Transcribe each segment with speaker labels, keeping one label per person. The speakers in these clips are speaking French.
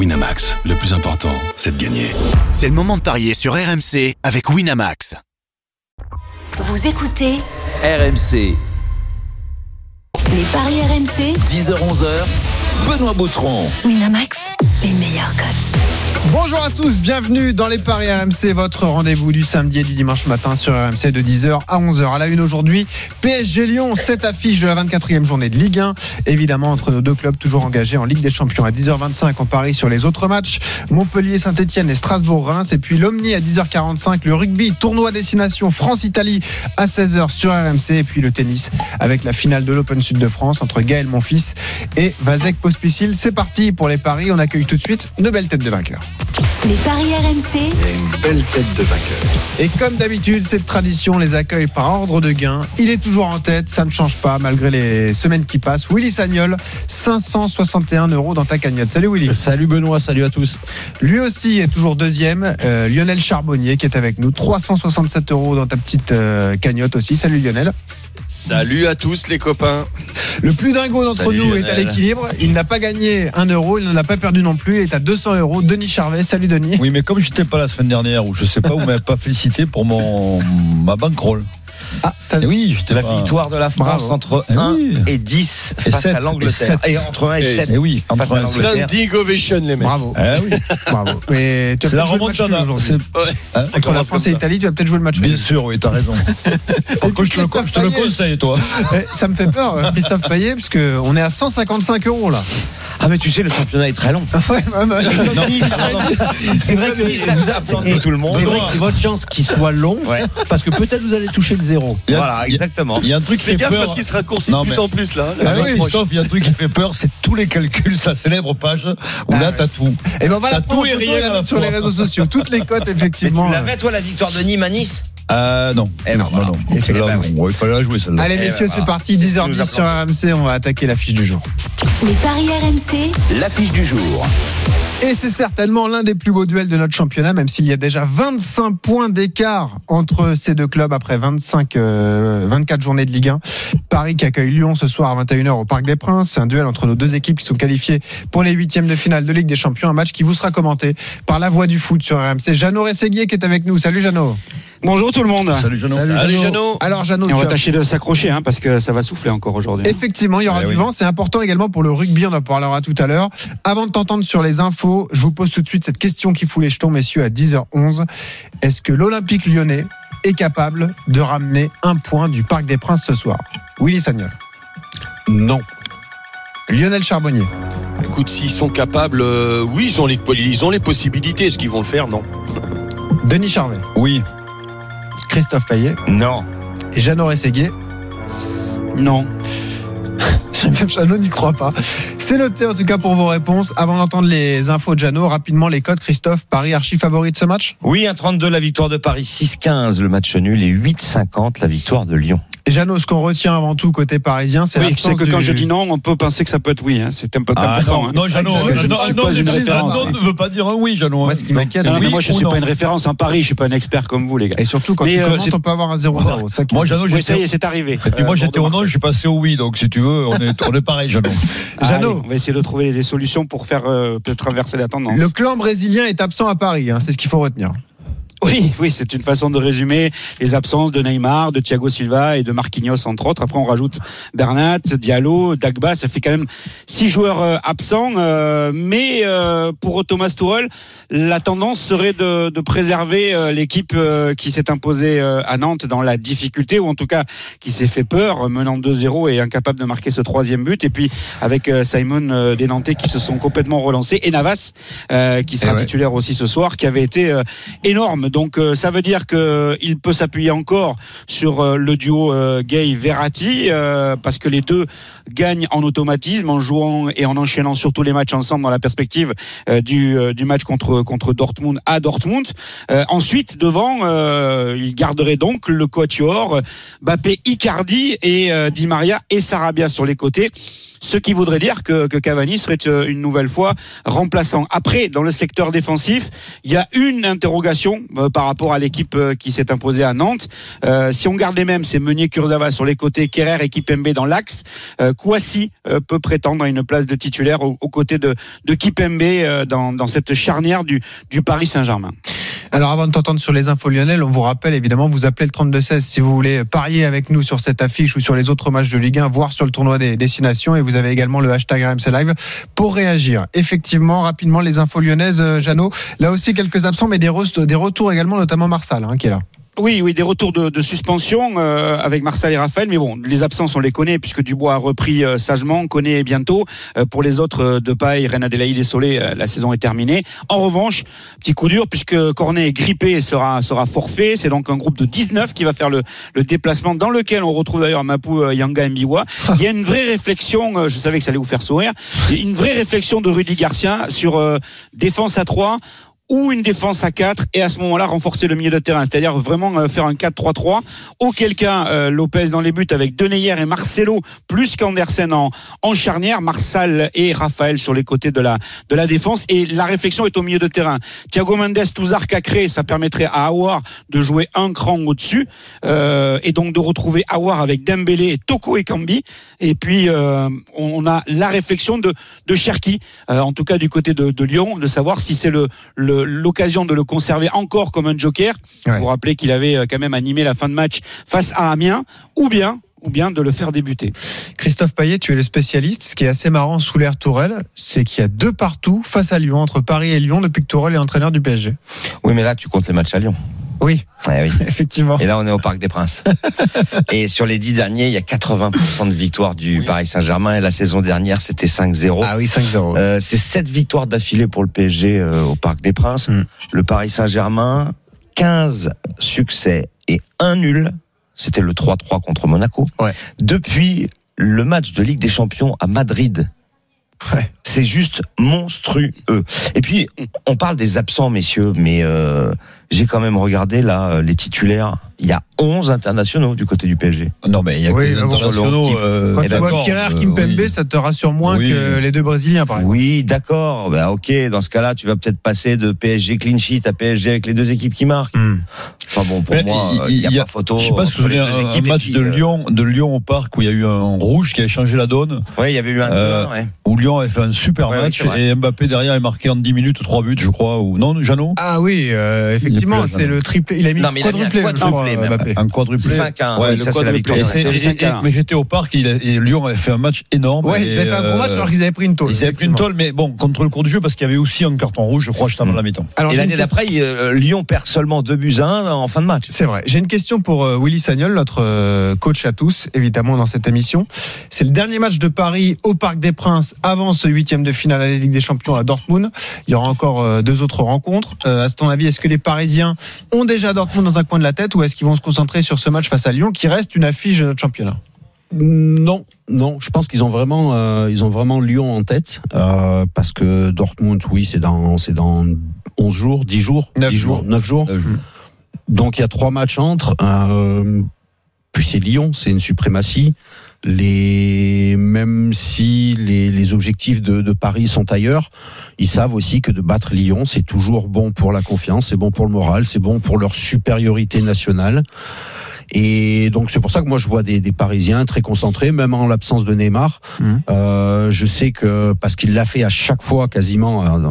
Speaker 1: Winamax, le plus important, c'est de gagner.
Speaker 2: C'est le moment de parier sur RMC avec Winamax.
Speaker 3: Vous écoutez
Speaker 4: RMC,
Speaker 3: les paris RMC
Speaker 4: 10h-11h, Benoît Boutron.
Speaker 3: Winamax, les meilleurs codes.
Speaker 5: Bonjour à tous, bienvenue dans les Paris RMC, votre rendez-vous du samedi et du dimanche matin sur RMC de 10h à 11h. À la une aujourd'hui, PSG Lyon, cette affiche de la 24e journée de Ligue 1. Évidemment, entre nos deux clubs toujours engagés en Ligue des Champions à 10h25, on parie sur les autres matchs. Montpellier, Saint-Etienne et Strasbourg-Reims. Et puis l'Omni à 10h45, le rugby, tournoi destination France-Italie à 16h sur RMC. Et puis le tennis avec la finale de l'Open Sud de France entre Gaël Monfils et Vazek Pospisil. C'est parti pour les paris. On accueille tout de suite une belle tête de vainqueur.
Speaker 3: Les paris RMC,
Speaker 5: une belle tête de vainqueur. Et comme d'habitude, cette tradition les accueille par ordre de gain. Il est toujours en tête, ça ne change pas malgré les semaines qui passent. Willy Sagnol, 561 euros dans ta cagnotte. Salut Willy.
Speaker 6: Salut Benoît, salut à tous.
Speaker 5: Lui aussi est toujours deuxième. Euh, Lionel Charbonnier qui est avec nous, 367 euros dans ta petite euh, cagnotte aussi. Salut Lionel.
Speaker 7: Salut à tous les copains.
Speaker 5: Le plus dingo d'entre
Speaker 6: Salut,
Speaker 5: nous est à l'équilibre. Il n'a pas gagné un euro, il n'en a pas perdu non plus. Il est à 200 euros. Denis Charvet, salut Denis.
Speaker 6: Oui, mais comme j'étais pas la semaine dernière, ou je sais pas, vous m'avez pas félicité pour mon ma bankroll.
Speaker 5: Ah, t'as
Speaker 6: Eh oui,
Speaker 8: La
Speaker 6: pas-
Speaker 8: victoire de la France
Speaker 5: Bravo.
Speaker 8: entre
Speaker 6: Eh
Speaker 8: 1
Speaker 6: oui.
Speaker 8: et 10
Speaker 6: Et
Speaker 8: face à l'Angleterre.
Speaker 6: et
Speaker 8: Et, entre 1 et
Speaker 7: Et
Speaker 8: 7
Speaker 6: Eh oui,
Speaker 8: face à.
Speaker 7: Standing ovation les mecs.
Speaker 5: Bravo.
Speaker 6: Eh oui,
Speaker 5: Bravo. Mais tu as
Speaker 6: c'est la remontada. C'est-
Speaker 7: Ouais,
Speaker 6: Hein
Speaker 5: Entre la France et l'Italie, tu vas peut-être jouer le match.
Speaker 6: Bien sûr, oui, t'as raison. Contre, je te le,
Speaker 5: Christophe
Speaker 6: je te le
Speaker 5: Payet.
Speaker 6: conseille, toi.
Speaker 5: Eh, Ça me fait peur, euh, Christophe Payet, parce qu'on est à 155 euros là.
Speaker 8: Ah mais tu sais, le championnat est très long.
Speaker 5: Ouais.
Speaker 8: C'est vrai que vous absentez tout le monde.
Speaker 6: C'est vrai que
Speaker 8: c'est votre chance qu'il soit long, parce que peut-être vous allez toucher le
Speaker 6: a-
Speaker 8: Voilà, exactement.
Speaker 6: Il y a un truc qui fait
Speaker 7: gaffe
Speaker 6: peur.
Speaker 7: parce qu'il se raccourcit
Speaker 6: Non,
Speaker 7: de plus
Speaker 6: mais-
Speaker 7: en plus là.
Speaker 6: Ah oui. Christophe, il y a un truc qui fait peur, c'est tous les calculs, sa célèbre page où là, t'as tout.
Speaker 5: Et ben voilà,
Speaker 6: tout et rien
Speaker 5: sur les réseaux sociaux. Toutes les cotes, effectivement.
Speaker 8: tu l'avais toi la victoire de Nîmes à Nice
Speaker 6: Euh, non.
Speaker 8: Eh ben
Speaker 6: non,
Speaker 8: voilà.
Speaker 6: non,
Speaker 8: ben oui.
Speaker 6: fallait la jouer, celle-là.
Speaker 5: Allez,
Speaker 8: Eh ben
Speaker 5: messieurs, c'est parti.
Speaker 8: C'est
Speaker 5: 10h10
Speaker 8: ce qui nous
Speaker 5: sur RMC. On va attaquer la fiche du jour.
Speaker 3: les paris RMC,
Speaker 4: L'affiche du jour.
Speaker 5: Et c'est certainement l'un des plus beaux duels de notre championnat, même s'il y a déjà 25 points d'écart entre ces deux clubs après 25, euh, 24 journées de Ligue 1. Paris qui accueille Lyon ce soir à 21h au Parc des Princes. C'est un duel entre nos deux équipes qui sont qualifiées pour les huitièmes de finale de Ligue des Champions. Un match qui vous sera commenté par la voix du foot sur RMC. Jeannot Rességuier qui est avec nous. Salut Jeannot.
Speaker 9: Bonjour tout le monde.
Speaker 6: Salut, Jeannot.
Speaker 7: Salut Jeannot.
Speaker 5: Alors Jeannot,
Speaker 9: Et on va
Speaker 5: as-
Speaker 9: tâcher de s'accrocher hein, parce que ça va souffler encore aujourd'hui.
Speaker 5: Effectivement, il y aura
Speaker 6: Eh
Speaker 5: du
Speaker 6: oui.
Speaker 5: vent. C'est important également pour le rugby. On en parlera tout à l'heure. Avant de t'entendre sur les infos, je vous pose tout de suite cette question qui fout les jetons, messieurs, à 10h11. Est-ce que l'Olympique lyonnais est capable de ramener un point du Parc des Princes ce soir? Willy Sagnol.
Speaker 7: Non.
Speaker 5: Lionel Charbonnier.
Speaker 7: Écoute, s'ils sont capables, euh, oui, ils ont les, ils ont les possibilités. Est-ce qu'ils vont le faire? Non.
Speaker 5: Denis Charvet.
Speaker 6: Oui.
Speaker 5: Christophe Payet.
Speaker 8: Non.
Speaker 5: Et Jeannot Rességuier.
Speaker 9: Non.
Speaker 5: Même Jeannot n'y croit pas. C'est noté en tout cas pour vos réponses. Avant d'entendre les infos de Jeannot, rapidement les codes. Christophe, Paris archi favori de ce match?
Speaker 8: Oui, 1,32 la victoire de Paris, 6,15 le match nul et 8,50 la victoire de Lyon.
Speaker 5: Jeannot, ce qu'on retient avant tout côté parisien, c'est
Speaker 9: Oui, c'est que quand
Speaker 5: du-
Speaker 9: je dis non, on peut penser que ça peut être oui. hein. C'est un peu
Speaker 6: Ah,
Speaker 9: important.
Speaker 6: non,
Speaker 9: hein.
Speaker 6: non, Jeannot,
Speaker 5: ne suis
Speaker 6: non. Jeannot ne veut pas dire un oui, Jeannot.
Speaker 5: Moi, ce qui m'inquiète,
Speaker 9: Non, mais
Speaker 6: Oui
Speaker 9: moi, je
Speaker 6: ou
Speaker 9: suis
Speaker 6: non
Speaker 9: pas une référence en Paris. Je suis pas un expert comme vous, les gars.
Speaker 5: Et surtout, quand
Speaker 9: Mais,
Speaker 5: tu
Speaker 9: euh,
Speaker 5: commentes, on peut avoir un 0-0. Ça qui-
Speaker 6: Moi, Jeannot,
Speaker 9: Oui, ça y
Speaker 6: j'étais.
Speaker 9: est, c'est arrivé.
Speaker 6: Et puis moi,
Speaker 9: Euh,
Speaker 6: j'étais au non, je suis passé au oui. Donc, si tu veux, on est, on est pareil, Jeannot.
Speaker 5: Jeannot.
Speaker 9: On va essayer de trouver des solutions pour faire euh, peut-être inverser la tendance.
Speaker 5: Le clan brésilien est absent à Paris, hein, c'est ce qu'il faut retenir.
Speaker 9: Oui, oui, c'est une façon de résumer les absences de Neymar, de Thiago Silva et de Marquinhos entre autres. Après, on rajoute Bernat, Diallo, Dagba. Ça fait quand même six joueurs euh, absents. euh, mais euh, pour Thomas Tuchel, la tendance serait de, de préserver euh, l'équipe qui s'est imposée à Nantes dans la difficulté ou en tout cas qui s'est fait peur, menant 2-0 et incapable de marquer ce troisième but. Et puis avec Simon des Nantais qui se sont complètement relancés et Navas qui sera
Speaker 5: ouais.
Speaker 9: titulaire aussi ce soir, qui avait été énorme. Donc euh, ça veut dire que il peut s'appuyer encore sur euh, le duo euh, Gay Verratti euh, parce que les deux gagnent en automatisme en jouant et en enchaînant surtout les matchs ensemble dans la perspective euh, du, euh, du match contre contre Dortmund à Dortmund. Euh, ensuite devant, il garderait donc le quatuor Mbappé, Icardi et Di Maria et Sarabia sur les côtés. Ce qui voudrait dire que, que Cavani serait une nouvelle fois remplaçant. Après, dans le secteur défensif, il y a une interrogation par rapport à l'équipe qui s'est imposée à Nantes. Si on garde les mêmes, c'est Meunier Kurzawa sur les côtés, Kerrer et Kipembe dans l'axe. Euh, Kouassi euh, peut prétendre à une place de titulaire aux, côtés de, de Kipembe euh, dans, dans cette charnière du, du Paris Saint-Germain.
Speaker 5: Alors avant de t'entendre sur les infos lyonnais, on vous rappelle évidemment, vous appelez le 32-16 si vous voulez parier avec nous sur cette affiche ou sur les autres matchs de Ligue 1, voire sur le tournoi des destinations. Et vous avez également le hashtag RMC Live pour réagir. Effectivement, rapidement, les infos lyonnaises, Jeannot. Là aussi, quelques absents, mais des retours également, notamment Marsal, hein, qui est là.
Speaker 9: Oui, oui, des retours de, de suspension euh, avec Marcel et Raphaël, mais bon, les absences on les connaît puisque Dubois a repris euh, sagement, on connaît bientôt. Euh, pour les autres, de paille, Reine Adélaïde et Solé, la saison est terminée. En revanche, petit coup dur puisque Cornet est grippé et sera sera forfait. C'est donc un groupe de 19 qui va faire le, le déplacement dans lequel on retrouve d'ailleurs Mapou euh, Yanga Mbiwa. Il y a une vraie réflexion, je savais que ça allait vous faire sourire, une vraie réflexion de Rudy Garcia sur défense à 3 ou une défense à 4 et à ce moment-là renforcer le milieu de terrain, c'est-à-dire vraiment euh, faire un 4-3-3, auquel cas euh, Lopez dans les buts avec Deneyer et Marcelo plus qu'Andersen en, en charnière, Marsal et Raphaël sur les côtés de la, de la défense. Et la réflexion est au milieu de terrain. Thiago Mendes, Touzard, Cacré, ça permettrait à Awar de jouer un cran au-dessus euh, et donc de retrouver Awar avec Dembélé, Toko et Kambi. Et puis euh, on a la réflexion de, de Cherki, euh, en tout cas du côté de, de Lyon, de savoir si c'est le, le l'occasion de le conserver encore comme un joker.
Speaker 5: Ouais.
Speaker 9: Vous rappelez qu'il avait euh, quand même animé la fin de match face à Amiens, ou bien, ou bien de le faire débuter.
Speaker 5: Christophe Payet, tu es le spécialiste. Ce qui est assez marrant sous l'air Tourelle, c'est qu'il y a deux partout face à Lyon, entre Paris et Lyon, depuis que Tourelle est entraîneur du PSG.
Speaker 8: Oui, mais là, tu comptes les matchs à Lyon.
Speaker 5: Oui,
Speaker 8: Ouais, oui.
Speaker 5: effectivement.
Speaker 8: Et là, on est au Parc des Princes. et sur les dix derniers, il y a 80% de victoires du Paris Saint-Germain. Et la saison dernière, c'était 5-0.
Speaker 5: Ah oui, 5-0.
Speaker 8: Euh, c'est sept victoires d'affilée pour le PSG euh, au Parc des Princes.
Speaker 5: Mm.
Speaker 8: Le Paris Saint-Germain, 15 succès et un nul. C'était le 3-3 contre Monaco.
Speaker 5: Ouais.
Speaker 8: Depuis le match de Ligue des Champions à Madrid.
Speaker 5: Ouais.
Speaker 8: C'est juste monstrueux. Et puis, on parle des absents, messieurs, mais euh, j'ai quand même regardé là euh, les titulaires. Il y a 11 internationaux du côté du PSG.
Speaker 6: Non, mais il y a
Speaker 5: Oui,
Speaker 6: que
Speaker 5: bon,
Speaker 6: internationaux. euh,
Speaker 5: Quand tu vois Kerrer,
Speaker 6: euh,
Speaker 5: Kimpembe,
Speaker 6: oui.
Speaker 5: ça te rassure moins
Speaker 6: Oui.
Speaker 5: que les deux Brésiliens, par exemple.
Speaker 8: Oui, d'accord. Bah, ok, dans ce cas-là, tu vas peut-être passer de PSG clean sheet à PSG avec les deux équipes qui marquent.
Speaker 5: Hmm.
Speaker 8: Enfin bon, pour
Speaker 6: Mais
Speaker 8: moi,
Speaker 6: il-
Speaker 8: n'y a,
Speaker 6: y a-
Speaker 8: pas photo.
Speaker 6: Je sais pas si vous souvenez un, match
Speaker 8: puis,
Speaker 6: de
Speaker 8: euh,
Speaker 6: Lyon, de Lyon au parc où il y a eu un rouge qui a changé la donne.
Speaker 8: Ouais, il y avait eu un,
Speaker 6: Euh,
Speaker 8: ouais.
Speaker 6: Où Lyon avait fait un super
Speaker 8: Ouais,
Speaker 6: match et Mbappé derrière est marqué en 10 minutes trois buts, je crois. Ou non, Jeannot?
Speaker 5: Ah oui, euh, effectivement, c'est le triplé. Il a mis
Speaker 8: Non,
Speaker 5: le
Speaker 8: mais il a mis un
Speaker 5: quadruplé,
Speaker 8: quadruplé, même.
Speaker 5: Mbappé.
Speaker 6: Un quadruplé.
Speaker 8: 5-1.
Speaker 9: Ouais,
Speaker 8: oui,
Speaker 9: le
Speaker 8: ça, c'est la
Speaker 9: quadruplé,
Speaker 8: victoire.
Speaker 6: Et
Speaker 9: ouais,
Speaker 6: c'est-
Speaker 9: c'était le
Speaker 6: et-
Speaker 9: 5
Speaker 6: et- mais j'étais au parc il a- et Lyon avait fait un match énorme.
Speaker 5: Ouais, ils avaient fait un gros match
Speaker 6: euh,
Speaker 5: alors qu'ils avaient pris une tôle.
Speaker 6: Ils avaient pris une tôle, mais bon, contre le cours du jeu, parce qu'il y avait aussi un carton rouge, je crois, juste avant
Speaker 8: Mm.
Speaker 6: la mi-temps.
Speaker 5: Alors,
Speaker 8: Et l'année d'après, euh, Lyon perd seulement 2 buts à 1 en fin de match.
Speaker 5: C'est vrai. J'ai une question pour euh, Willy Sagnol, notre euh, coach à tous, évidemment, dans cette émission. C'est le dernier match de Paris au Parc des Princes avant ce huitième de finale à la Ligue des Champions à Dortmund. Il y aura encore euh, deux autres rencontres. Euh, à ton avis, est-ce que les Parisiens ont déjà Dortmund dans un coin de la tête ou est-ce qu'ils vont se concentrer sur ce match face à Lyon qui reste une affiche de notre championnat
Speaker 10: Non, non. Je pense qu'ils ont vraiment, euh, ils ont vraiment Lyon en tête euh, parce que Dortmund, oui, c'est dans, c'est dans 11 jours, 10 jours,
Speaker 5: Neuf
Speaker 10: 10
Speaker 5: jours.
Speaker 10: jours, 9 jours.
Speaker 6: Neuf jours.
Speaker 10: Donc il y a trois matchs entre. Euh, puis c'est Lyon, c'est une suprématie. Les, même si les, les objectifs de, de Paris sont ailleurs, ils savent aussi que de battre Lyon, c'est toujours bon pour la confiance, c'est bon pour le moral, c'est bon pour leur supériorité nationale. Et donc c'est pour ça que moi je vois des, des Parisiens très concentrés, même en l'absence de Neymar.
Speaker 5: Mhm.
Speaker 10: Euh, je sais que parce qu'il l'a fait à chaque fois quasiment, euh,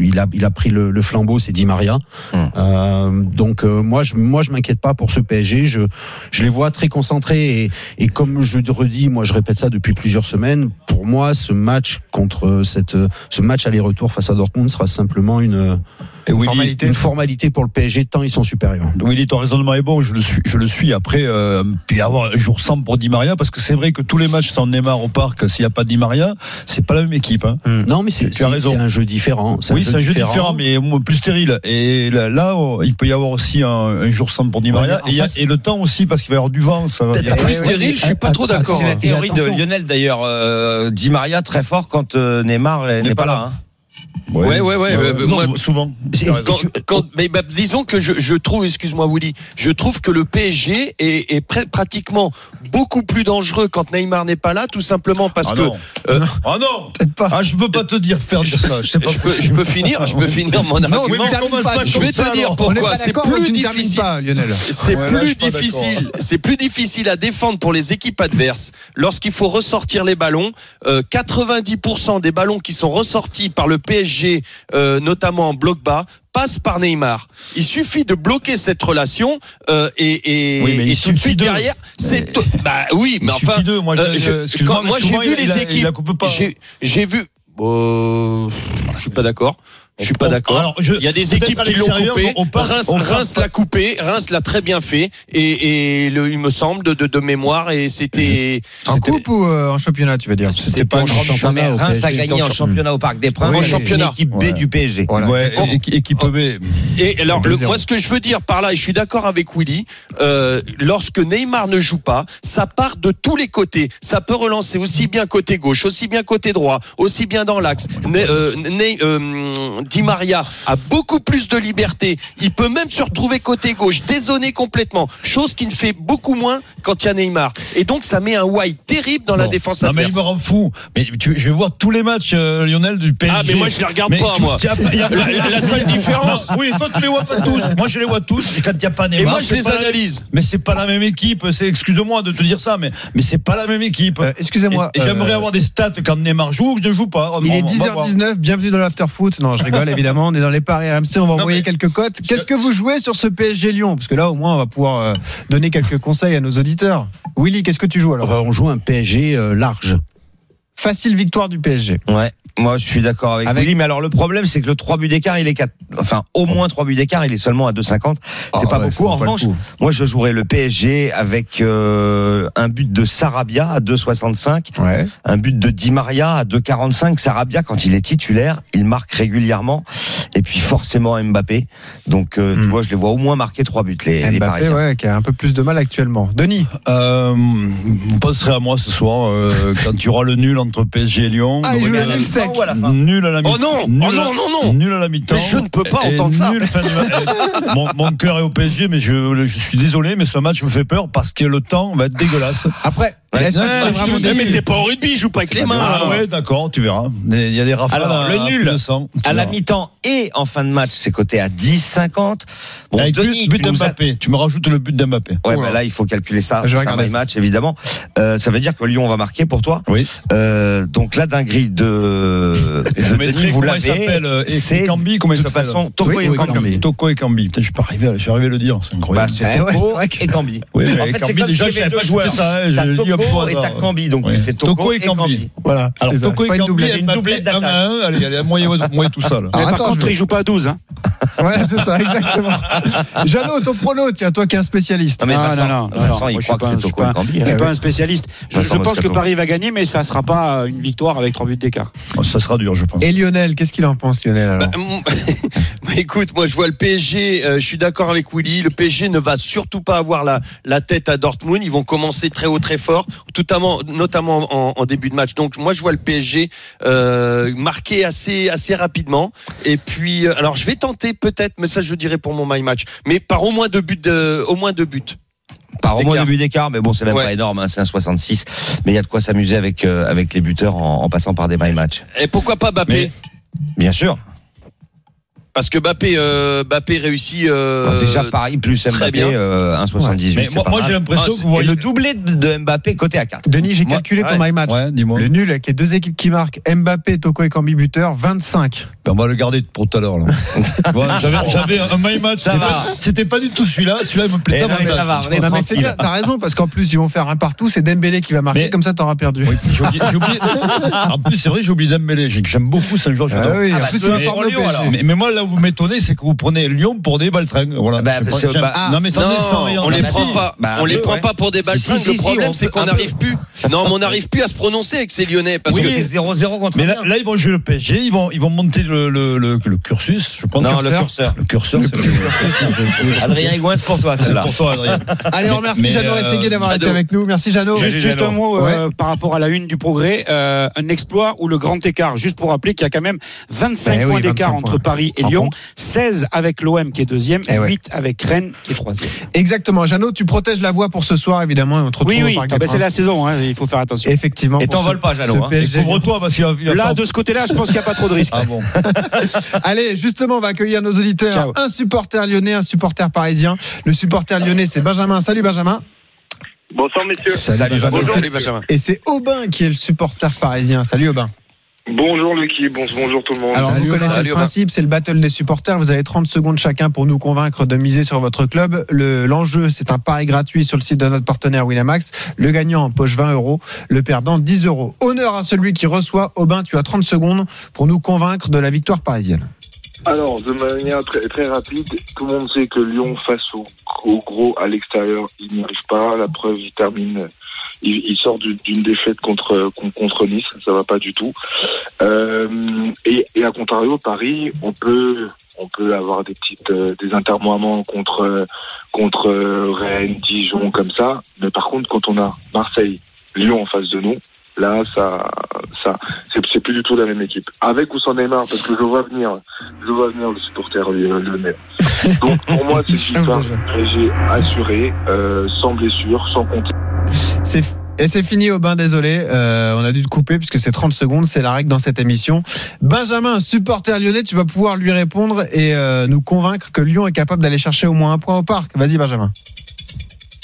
Speaker 10: il a il a pris le, le flambeau, c'est Di Maria.
Speaker 8: Mhm.
Speaker 10: Euh, donc euh, moi je moi je m'inquiète pas pour ce PSG. Je je les vois très concentrés et, et comme je redis, moi je répète ça depuis plusieurs semaines. Pour moi, ce match contre cette ce match aller-retour face à Dortmund sera simplement une
Speaker 6: Et Willy,
Speaker 5: Formalité.
Speaker 10: une formalité pour le PSG tant ils sont supérieurs.
Speaker 6: Willy, ton raisonnement est bon, je le suis. Je le suis. Après, euh, puis avoir un jour sans pour Di Maria, parce que c'est vrai que tous les matchs sans Neymar au parc, s'il n'y a pas Di Maria, c'est pas la même équipe. Hein.
Speaker 10: Non, mais c'est un jeu différent.
Speaker 6: Oui, c'est un jeu différent, mais plus stérile. Et là, là, oh, il peut y avoir aussi un, un jour sans pour Di Maria.
Speaker 5: Ouais,
Speaker 6: et, il y a-
Speaker 5: face-
Speaker 6: et le temps aussi, parce qu'il va y avoir du vent. Ça, va- il y a-
Speaker 7: Plus stérile, je suis pas trop d'accord.
Speaker 8: C'est la
Speaker 7: hein.
Speaker 8: théorie de. Lionel d'ailleurs. Euh, Di Maria très fort quand euh, Neymar n'est pas là.
Speaker 7: Ouais, ouais, ouais. euh,
Speaker 6: Non,
Speaker 7: moi,
Speaker 6: souvent.
Speaker 7: Quand, quand- mais bah, disons que je, je trouve, excuse-moi Willy, je trouve que le PSG est, est pr- pratiquement beaucoup plus dangereux quand Neymar n'est pas là, tout simplement parce
Speaker 6: Ah
Speaker 7: que
Speaker 6: non.
Speaker 7: euh,
Speaker 6: Ah non
Speaker 5: Peut-être pas.
Speaker 6: Ah, je peux pas te dire faire de ça. Je sais pas
Speaker 7: je peux, je peux finir, je peux finir mon
Speaker 5: Non,
Speaker 7: argument. je vais te dire pourquoi c'est plus difficile. C'est
Speaker 6: Ouais, je
Speaker 7: plus difficile. C'est plus difficile à défendre pour les équipes adverses lorsqu'il faut ressortir les ballons. Euh, 90% des ballons qui sont ressortis par le PSG, euh, notamment en bloc bas, passent par Neymar. Il suffit de bloquer cette relation euh, et, et,
Speaker 6: Oui, mais il
Speaker 7: et tout de suite
Speaker 6: d'eux.
Speaker 7: derrière, c'est bah oui, mais
Speaker 6: Il
Speaker 7: enfin.
Speaker 6: d'eux. Moi,
Speaker 7: euh,
Speaker 6: je-
Speaker 7: quand- j'ai vu les équipes. J'ai vu. Euh, je suis pas d'accord. Je suis pas d'accord.
Speaker 6: alors, je-
Speaker 7: Il y a des équipes qui l'ont coupé.
Speaker 6: on
Speaker 7: Reims, Reims l'a coupé. Reims l'a très bien fait. Et, et le, il me semble de, de, de mémoire. Et c'était.
Speaker 5: En coupe ou euh, en championnat, tu veux dire?
Speaker 7: C'était pas
Speaker 10: en
Speaker 7: un
Speaker 10: championnat
Speaker 8: Non, mais
Speaker 10: au
Speaker 8: Reims a gagné en championnat au Parc des Princes.
Speaker 5: Oui,
Speaker 8: C'est
Speaker 7: championnat.
Speaker 8: Équipe B
Speaker 6: Ouais.
Speaker 8: du PSG.
Speaker 5: Voilà.
Speaker 6: Ouais, équi- équipe B.
Speaker 7: Et alors, le-
Speaker 5: 2-0.
Speaker 7: moi, ce que je veux dire par là, et je suis d'accord avec Willy, euh, lorsque Neymar ne joue pas, ça part de tous les côtés. Ça peut relancer aussi bien côté gauche, aussi bien côté droit, aussi bien dans l'axe. Ne- euh, Ne- euh, Di Maria a beaucoup plus de liberté. Il peut même se retrouver côté gauche, dézoné complètement, chose qu'il ne fait beaucoup moins quand il y a Neymar. Et donc, ça met un white terrible dans la défense
Speaker 6: Non, mais il
Speaker 7: adverse.
Speaker 6: me rend fou. Mais tu, je vais voir tous les matchs, euh, Lionel, du PSG.
Speaker 7: Ah, mais moi, je les regarde
Speaker 6: Mais
Speaker 7: pas,
Speaker 6: tu-
Speaker 7: moi.
Speaker 6: y a-
Speaker 7: La- la- la seule différence-
Speaker 6: Non, oui, toi, tu les vois pas tous. Moi, je les vois tous. Et quand il n'y a pas
Speaker 7: Et
Speaker 6: Neymar.
Speaker 7: moi, je les
Speaker 6: pas la-
Speaker 7: analyse.
Speaker 6: Mais c'est pas la même équipe. C'est, excuse-moi de te dire ça, mais, mais c'est pas la même équipe.
Speaker 5: Euh, Excusez-moi.
Speaker 6: Et- et J'aimerais
Speaker 5: euh,
Speaker 6: avoir des stats quand Neymar joue ou que je ne joue pas.
Speaker 5: Il
Speaker 6: On-
Speaker 5: est
Speaker 6: on va voir.
Speaker 5: 10h19, bienvenue dans l'after-foot. Non, je rigole évidemment, on est dans les paris RMC, on va
Speaker 6: Non,
Speaker 5: envoyer quelques cotes. Qu'est-ce que vous jouez sur ce PSG Lyon? Parce que là, au moins, on va pouvoir euh, donner quelques conseils à nos auditeurs. Willy, qu'est-ce que tu joues alors?
Speaker 10: Euh, On joue un PSG euh, large.
Speaker 5: Facile victoire du PSG.
Speaker 8: Ouais, moi je suis d'accord avec,
Speaker 5: Avec-
Speaker 8: Willy, mais alors le problème c'est que le 3 buts d'écart, il est 4, enfin au moins 3 buts d'écart, il est seulement à 2,50. C'est pas
Speaker 5: ouais,
Speaker 8: beaucoup. En revanche, moi je jouerais le PSG avec euh, un but de Sarabia à 2,65,
Speaker 5: Ouais.
Speaker 8: un but de Di Maria à 2,45. Sarabia quand il est titulaire, il marque régulièrement, et puis forcément Mbappé. Donc euh, tu
Speaker 5: Hmm.
Speaker 8: vois, je les vois au moins marquer 3 buts les, les
Speaker 5: Mbappé,
Speaker 8: Parisiens.
Speaker 5: ouais, qui a un peu plus de mal actuellement. Denis
Speaker 6: Euh, vous penserez à moi ce soir euh, quand il y aura le nul entre PSG et Lyon.
Speaker 5: Ah, il joue.
Speaker 8: Ou à la fin
Speaker 6: Nul à la mi-
Speaker 7: Oh non,
Speaker 6: nul
Speaker 7: oh
Speaker 6: à-
Speaker 7: non, non, non.
Speaker 6: Nul à la mi-temps.
Speaker 7: Mais je ne peux pas
Speaker 6: Et
Speaker 7: entendre ça.
Speaker 6: mon, mon cœur est au PSG, mais je, je suis désolé, mais ce match me fait peur parce que le temps va être dégueulasse.
Speaker 5: Après,
Speaker 6: Ouais,
Speaker 7: mais t'es pas au rugby, joue pas avec les mains.
Speaker 6: Ah
Speaker 7: alors.
Speaker 6: ouais, d'accord, tu verras. Il y a des rafales
Speaker 8: Alors, le nul,
Speaker 6: plus de 100. Tu
Speaker 8: À la mi-temps et en fin de match, c'est coté à 10,50. Bon,
Speaker 6: Avec
Speaker 8: Denis,
Speaker 6: but, but d'Mbappé. Tu me rajoutes le but d'Mbappé.
Speaker 8: Ouais, bah là, il faut calculer ça.
Speaker 5: Je vais
Speaker 8: C'est un
Speaker 5: regarder
Speaker 8: my
Speaker 5: ça.
Speaker 8: match, évidemment. Euh, ça veut dire que Lyon va marquer pour toi.
Speaker 6: Oui.
Speaker 8: Euh, donc la dinguerie de,
Speaker 6: je
Speaker 8: de Denis, vous l'avez.
Speaker 6: euh,
Speaker 8: C'est
Speaker 6: Cambi, comment
Speaker 8: de
Speaker 6: il
Speaker 8: toute
Speaker 6: s'appelle
Speaker 8: façon Toko et Cambi.
Speaker 6: Toko et Cambi. Putain, je suis pas arrivé, à- je suis arrivé à le dire, c'est
Speaker 8: Bah,
Speaker 6: incroyable.
Speaker 8: c'est
Speaker 5: ouais,
Speaker 8: Toko
Speaker 5: c'est que-
Speaker 8: et Cambi.
Speaker 6: oui,
Speaker 8: En fait, c'est comme
Speaker 6: déjà, je savais pas c'était ça.
Speaker 8: Toko et t'as Cambi, donc
Speaker 6: Ouais.
Speaker 8: tu fais Toko, et Cambi.
Speaker 5: Voilà,
Speaker 6: Alors,
Speaker 5: c'est ça.
Speaker 6: Toko et
Speaker 5: une
Speaker 6: Cambi,
Speaker 5: doublette.
Speaker 8: C'est une doublette
Speaker 6: 1
Speaker 8: d'attaque.
Speaker 6: à 1. Allez, allez, moyen, moyen tout.
Speaker 5: Alors,
Speaker 9: Mais par
Speaker 5: attends,
Speaker 9: contre, il joue pas à 12. Hein.
Speaker 5: Voilà, c'est ça, exactement. Jeannot, ton prono, tiens, toi qui es un spécialiste.
Speaker 8: Non, mais
Speaker 9: Non,
Speaker 8: Vincent,
Speaker 9: non, non, non,
Speaker 8: Vincent,
Speaker 9: non,
Speaker 8: il
Speaker 9: moi, je
Speaker 8: croit
Speaker 9: suis
Speaker 8: que
Speaker 9: pas- un spécialiste. Je, pense que. Paris va gagner, mais ça sera pas une victoire avec 3 buts d'écart.
Speaker 6: Oh, Ça sera dur, je pense.
Speaker 5: Et Lionel, qu'est-ce qu'il en pense, Lionel
Speaker 7: écoute, moi je vois le PSG, euh, je suis d'accord avec Willy, le PSG ne va surtout pas avoir la, la tête à Dortmund, ils vont commencer très haut, très fort, notamment, notamment en, en début de match. Donc moi je vois le PSG euh, marquer assez, assez rapidement. Et puis, euh, alors je vais tenter peut-être, mais ça je dirais pour mon my match, mais par au moins deux buts, de, au moins deux buts.
Speaker 8: Par au moins deux buts d'écart, mais bon, c'est même
Speaker 7: Ouais.
Speaker 8: pas énorme, hein, c'est un 66. Mais il y a de quoi s'amuser avec, euh, avec les buteurs en, en passant par des my match.
Speaker 7: Et pourquoi pas Bappé
Speaker 6: Mais-
Speaker 8: Bien sûr.
Speaker 7: Parce que Bappé, euh, Bappé réussit. euh,
Speaker 8: Alors, déjà, Paris plus
Speaker 7: très
Speaker 8: Mbappé,
Speaker 7: bien.
Speaker 8: euh, 1,78.
Speaker 6: Mais
Speaker 8: c'est
Speaker 6: moi,
Speaker 8: pas
Speaker 6: j'ai l'impression
Speaker 7: Ah,
Speaker 6: que vous voyez.
Speaker 8: le doublé de Mbappé côté à 4.
Speaker 5: Denis, j'ai calculé ton
Speaker 7: ouais.
Speaker 5: my match.
Speaker 6: Ouais.
Speaker 5: Le nul avec les deux équipes qui marquent, Mbappé, Toko et Cambi buteur, 25.
Speaker 6: Ben, on va le garder pour tout à l'heure. J'avais un my match.
Speaker 8: Ça
Speaker 6: c'était
Speaker 8: va.
Speaker 6: pas- C'était pas du tout celui-là. Celui-là, il me plaît
Speaker 8: Eh non, mais
Speaker 6: davantage.
Speaker 8: ça va, on est
Speaker 5: Non, mais c'est bien, t'as raison, parce qu'en plus, ils vont faire un partout, c'est Dembélé qui va marquer,
Speaker 6: Mais-
Speaker 5: comme ça t'auras perdu.
Speaker 6: Oui, j'ai oublié, j'ai oublié- En plus, c'est vrai, j'ai oublié Dembélé. J'ai- J'aime beaucoup Saint-Georges.
Speaker 5: Ah
Speaker 6: j'adore.
Speaker 5: oui,
Speaker 8: Ah
Speaker 5: en
Speaker 8: bah,
Speaker 5: plus, il va
Speaker 6: mais moi, là où vous m'étonnez, c'est que vous prenez Lyon pour des baltringues. Voilà.
Speaker 8: Bah,
Speaker 6: j'aime-
Speaker 8: bah,
Speaker 6: non, mais sans rien.
Speaker 7: on les
Speaker 6: Bah,
Speaker 7: prend
Speaker 6: si.
Speaker 7: pas.
Speaker 8: Bah,
Speaker 7: on les prend
Speaker 8: ouais.
Speaker 7: pas pour des
Speaker 8: Si, si,
Speaker 7: baltringues.
Speaker 8: si,
Speaker 7: Le problème,
Speaker 8: on
Speaker 7: c'est
Speaker 8: peut-
Speaker 7: qu'on n'arrive plus. Non, mais on n'arrive plus à se prononcer avec ces Lyonnais. Parce
Speaker 8: Oui,
Speaker 7: que
Speaker 8: mais 0-0 contre
Speaker 6: Mais là, ils vont jouer le PSG, ils vont, ils vont monter le, le, le, le cursus. Je pense
Speaker 8: Non, le curseur.
Speaker 6: Le curseur, c'est le
Speaker 8: Adrien Higuain, c'est pour toi,
Speaker 6: C'est pour toi, Adrien.
Speaker 5: Allez, on remercie Jeannot
Speaker 6: euh,
Speaker 5: Rességuier d'avoir été avec nous. Merci Jeannot.
Speaker 9: Juste, un mot euh, par rapport à la une du progrès, euh, un exploit ou le grand écart? Juste pour rappeler qu'il y a quand même 25
Speaker 5: Ben
Speaker 9: points d'écart
Speaker 5: 25
Speaker 9: entre. Paris et
Speaker 5: Rends
Speaker 9: Lyon,
Speaker 5: compte.
Speaker 9: 16 avec l'OM qui est deuxième,
Speaker 5: Eh ouais.
Speaker 9: 8 avec Rennes qui est troisième.
Speaker 5: Exactement. Jeannot, tu protèges la voie pour ce soir, évidemment. et retrouve
Speaker 9: Oui, oui, ah ben, c'est la saison, hein, il faut faire attention.
Speaker 5: Effectivement.
Speaker 8: Et
Speaker 5: ce-
Speaker 8: pas, Jeannot,
Speaker 5: ce
Speaker 8: hein.
Speaker 6: Et couvre-toi, parce qu'il
Speaker 9: Là, de ce côté-là, je pense qu'il n'y a pas trop de risques.
Speaker 6: Ah bon.
Speaker 5: Allez, justement, on va accueillir nos auditeurs.
Speaker 9: Ciao.
Speaker 5: Un supporter lyonnais, un supporter parisien. Le supporter lyonnais, c'est Benjamin. Salut Benjamin.
Speaker 11: Bonsoir messieurs.
Speaker 8: Salut.
Speaker 7: Bonjour les Benjamin.
Speaker 5: Et c'est Aubin qui est le supporter parisien. Salut Aubin.
Speaker 11: Bonjour l'équipe, bon- bonjour tout le monde.
Speaker 5: Alors, vous connaissez le principe, c'est le battle des supporters. Vous avez 30 secondes chacun pour nous convaincre de miser sur votre club. Le- L'enjeu, c'est un pari gratuit sur le site de notre partenaire Winamax. Le gagnant en poche 20 euros, le perdant 10 euros. Honneur à celui qui reçoit. Aubin, tu as 30 secondes pour nous convaincre de la victoire parisienne.
Speaker 11: Alors, de manière très, très rapide, tout le monde sait que Lyon, face au, gros à l'extérieur, il n'y arrive pas. La preuve, il termine, il, sort d'une défaite contre, con- contre Nice, ça va pas du tout. Euh, et, à contrario, Paris, on peut, on peut avoir des petites, euh, des intermoiements contre, contre Rennes, Dijon, comme ça. Mais par contre, quand on a Marseille, Lyon en face de nous, là, ça, ça, c'est plus du tout la même équipe. Avec ou sans Neymar, parce que je vois venir, je vois venir le supporter euh, lyonnais. Donc pour moi, c'est PSG assurée, euh, sans blessure, sans compter.
Speaker 5: C'est et c'est fini Aubin, désolé. Euh, on a dû te couper puisque c'est 30 secondes, c'est la règle dans cette émission. Benjamin, supporter lyonnais, tu vas pouvoir lui répondre et euh, nous convaincre que Lyon est capable d'aller chercher au moins un point au parc. Vas-y Benjamin.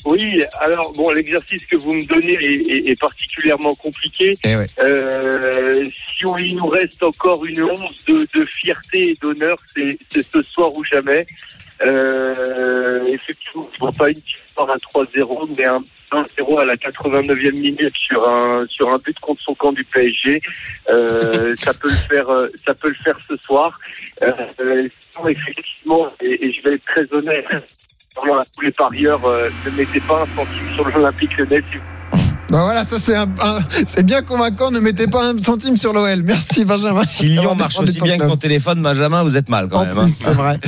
Speaker 11: Oui, alors bon, l'exercice que vous me donnez est, est- est particulièrement compliqué.
Speaker 5: Eh ouais.
Speaker 11: Euh, si on, il nous reste encore une once de, de fierté et d'honneur, c'est ce soir ou jamais. Euh, effectivement, vois pas une victoire à 3-0, mais un 1-0 à la 89e minute sur un sur un but contre son camp du PSG. Euh, ça peut le faire, euh, ça peut le faire ce soir. Euh, euh, sinon, effectivement, et, et je vais être très honnête. Vraiment, à tous les parieurs, euh, ne mettez pas un centime sur l'Olympique Lyonnais si
Speaker 5: Bah voilà, ça c'est un, un- c'est bien convaincant. Ne mettez pas un centime sur l'OL. Merci Benjamin.
Speaker 8: Si Lyon marche aussi bien que ton téléphone, Benjamin, vous êtes mal quand
Speaker 5: En
Speaker 8: même. hein.
Speaker 5: c'est vrai.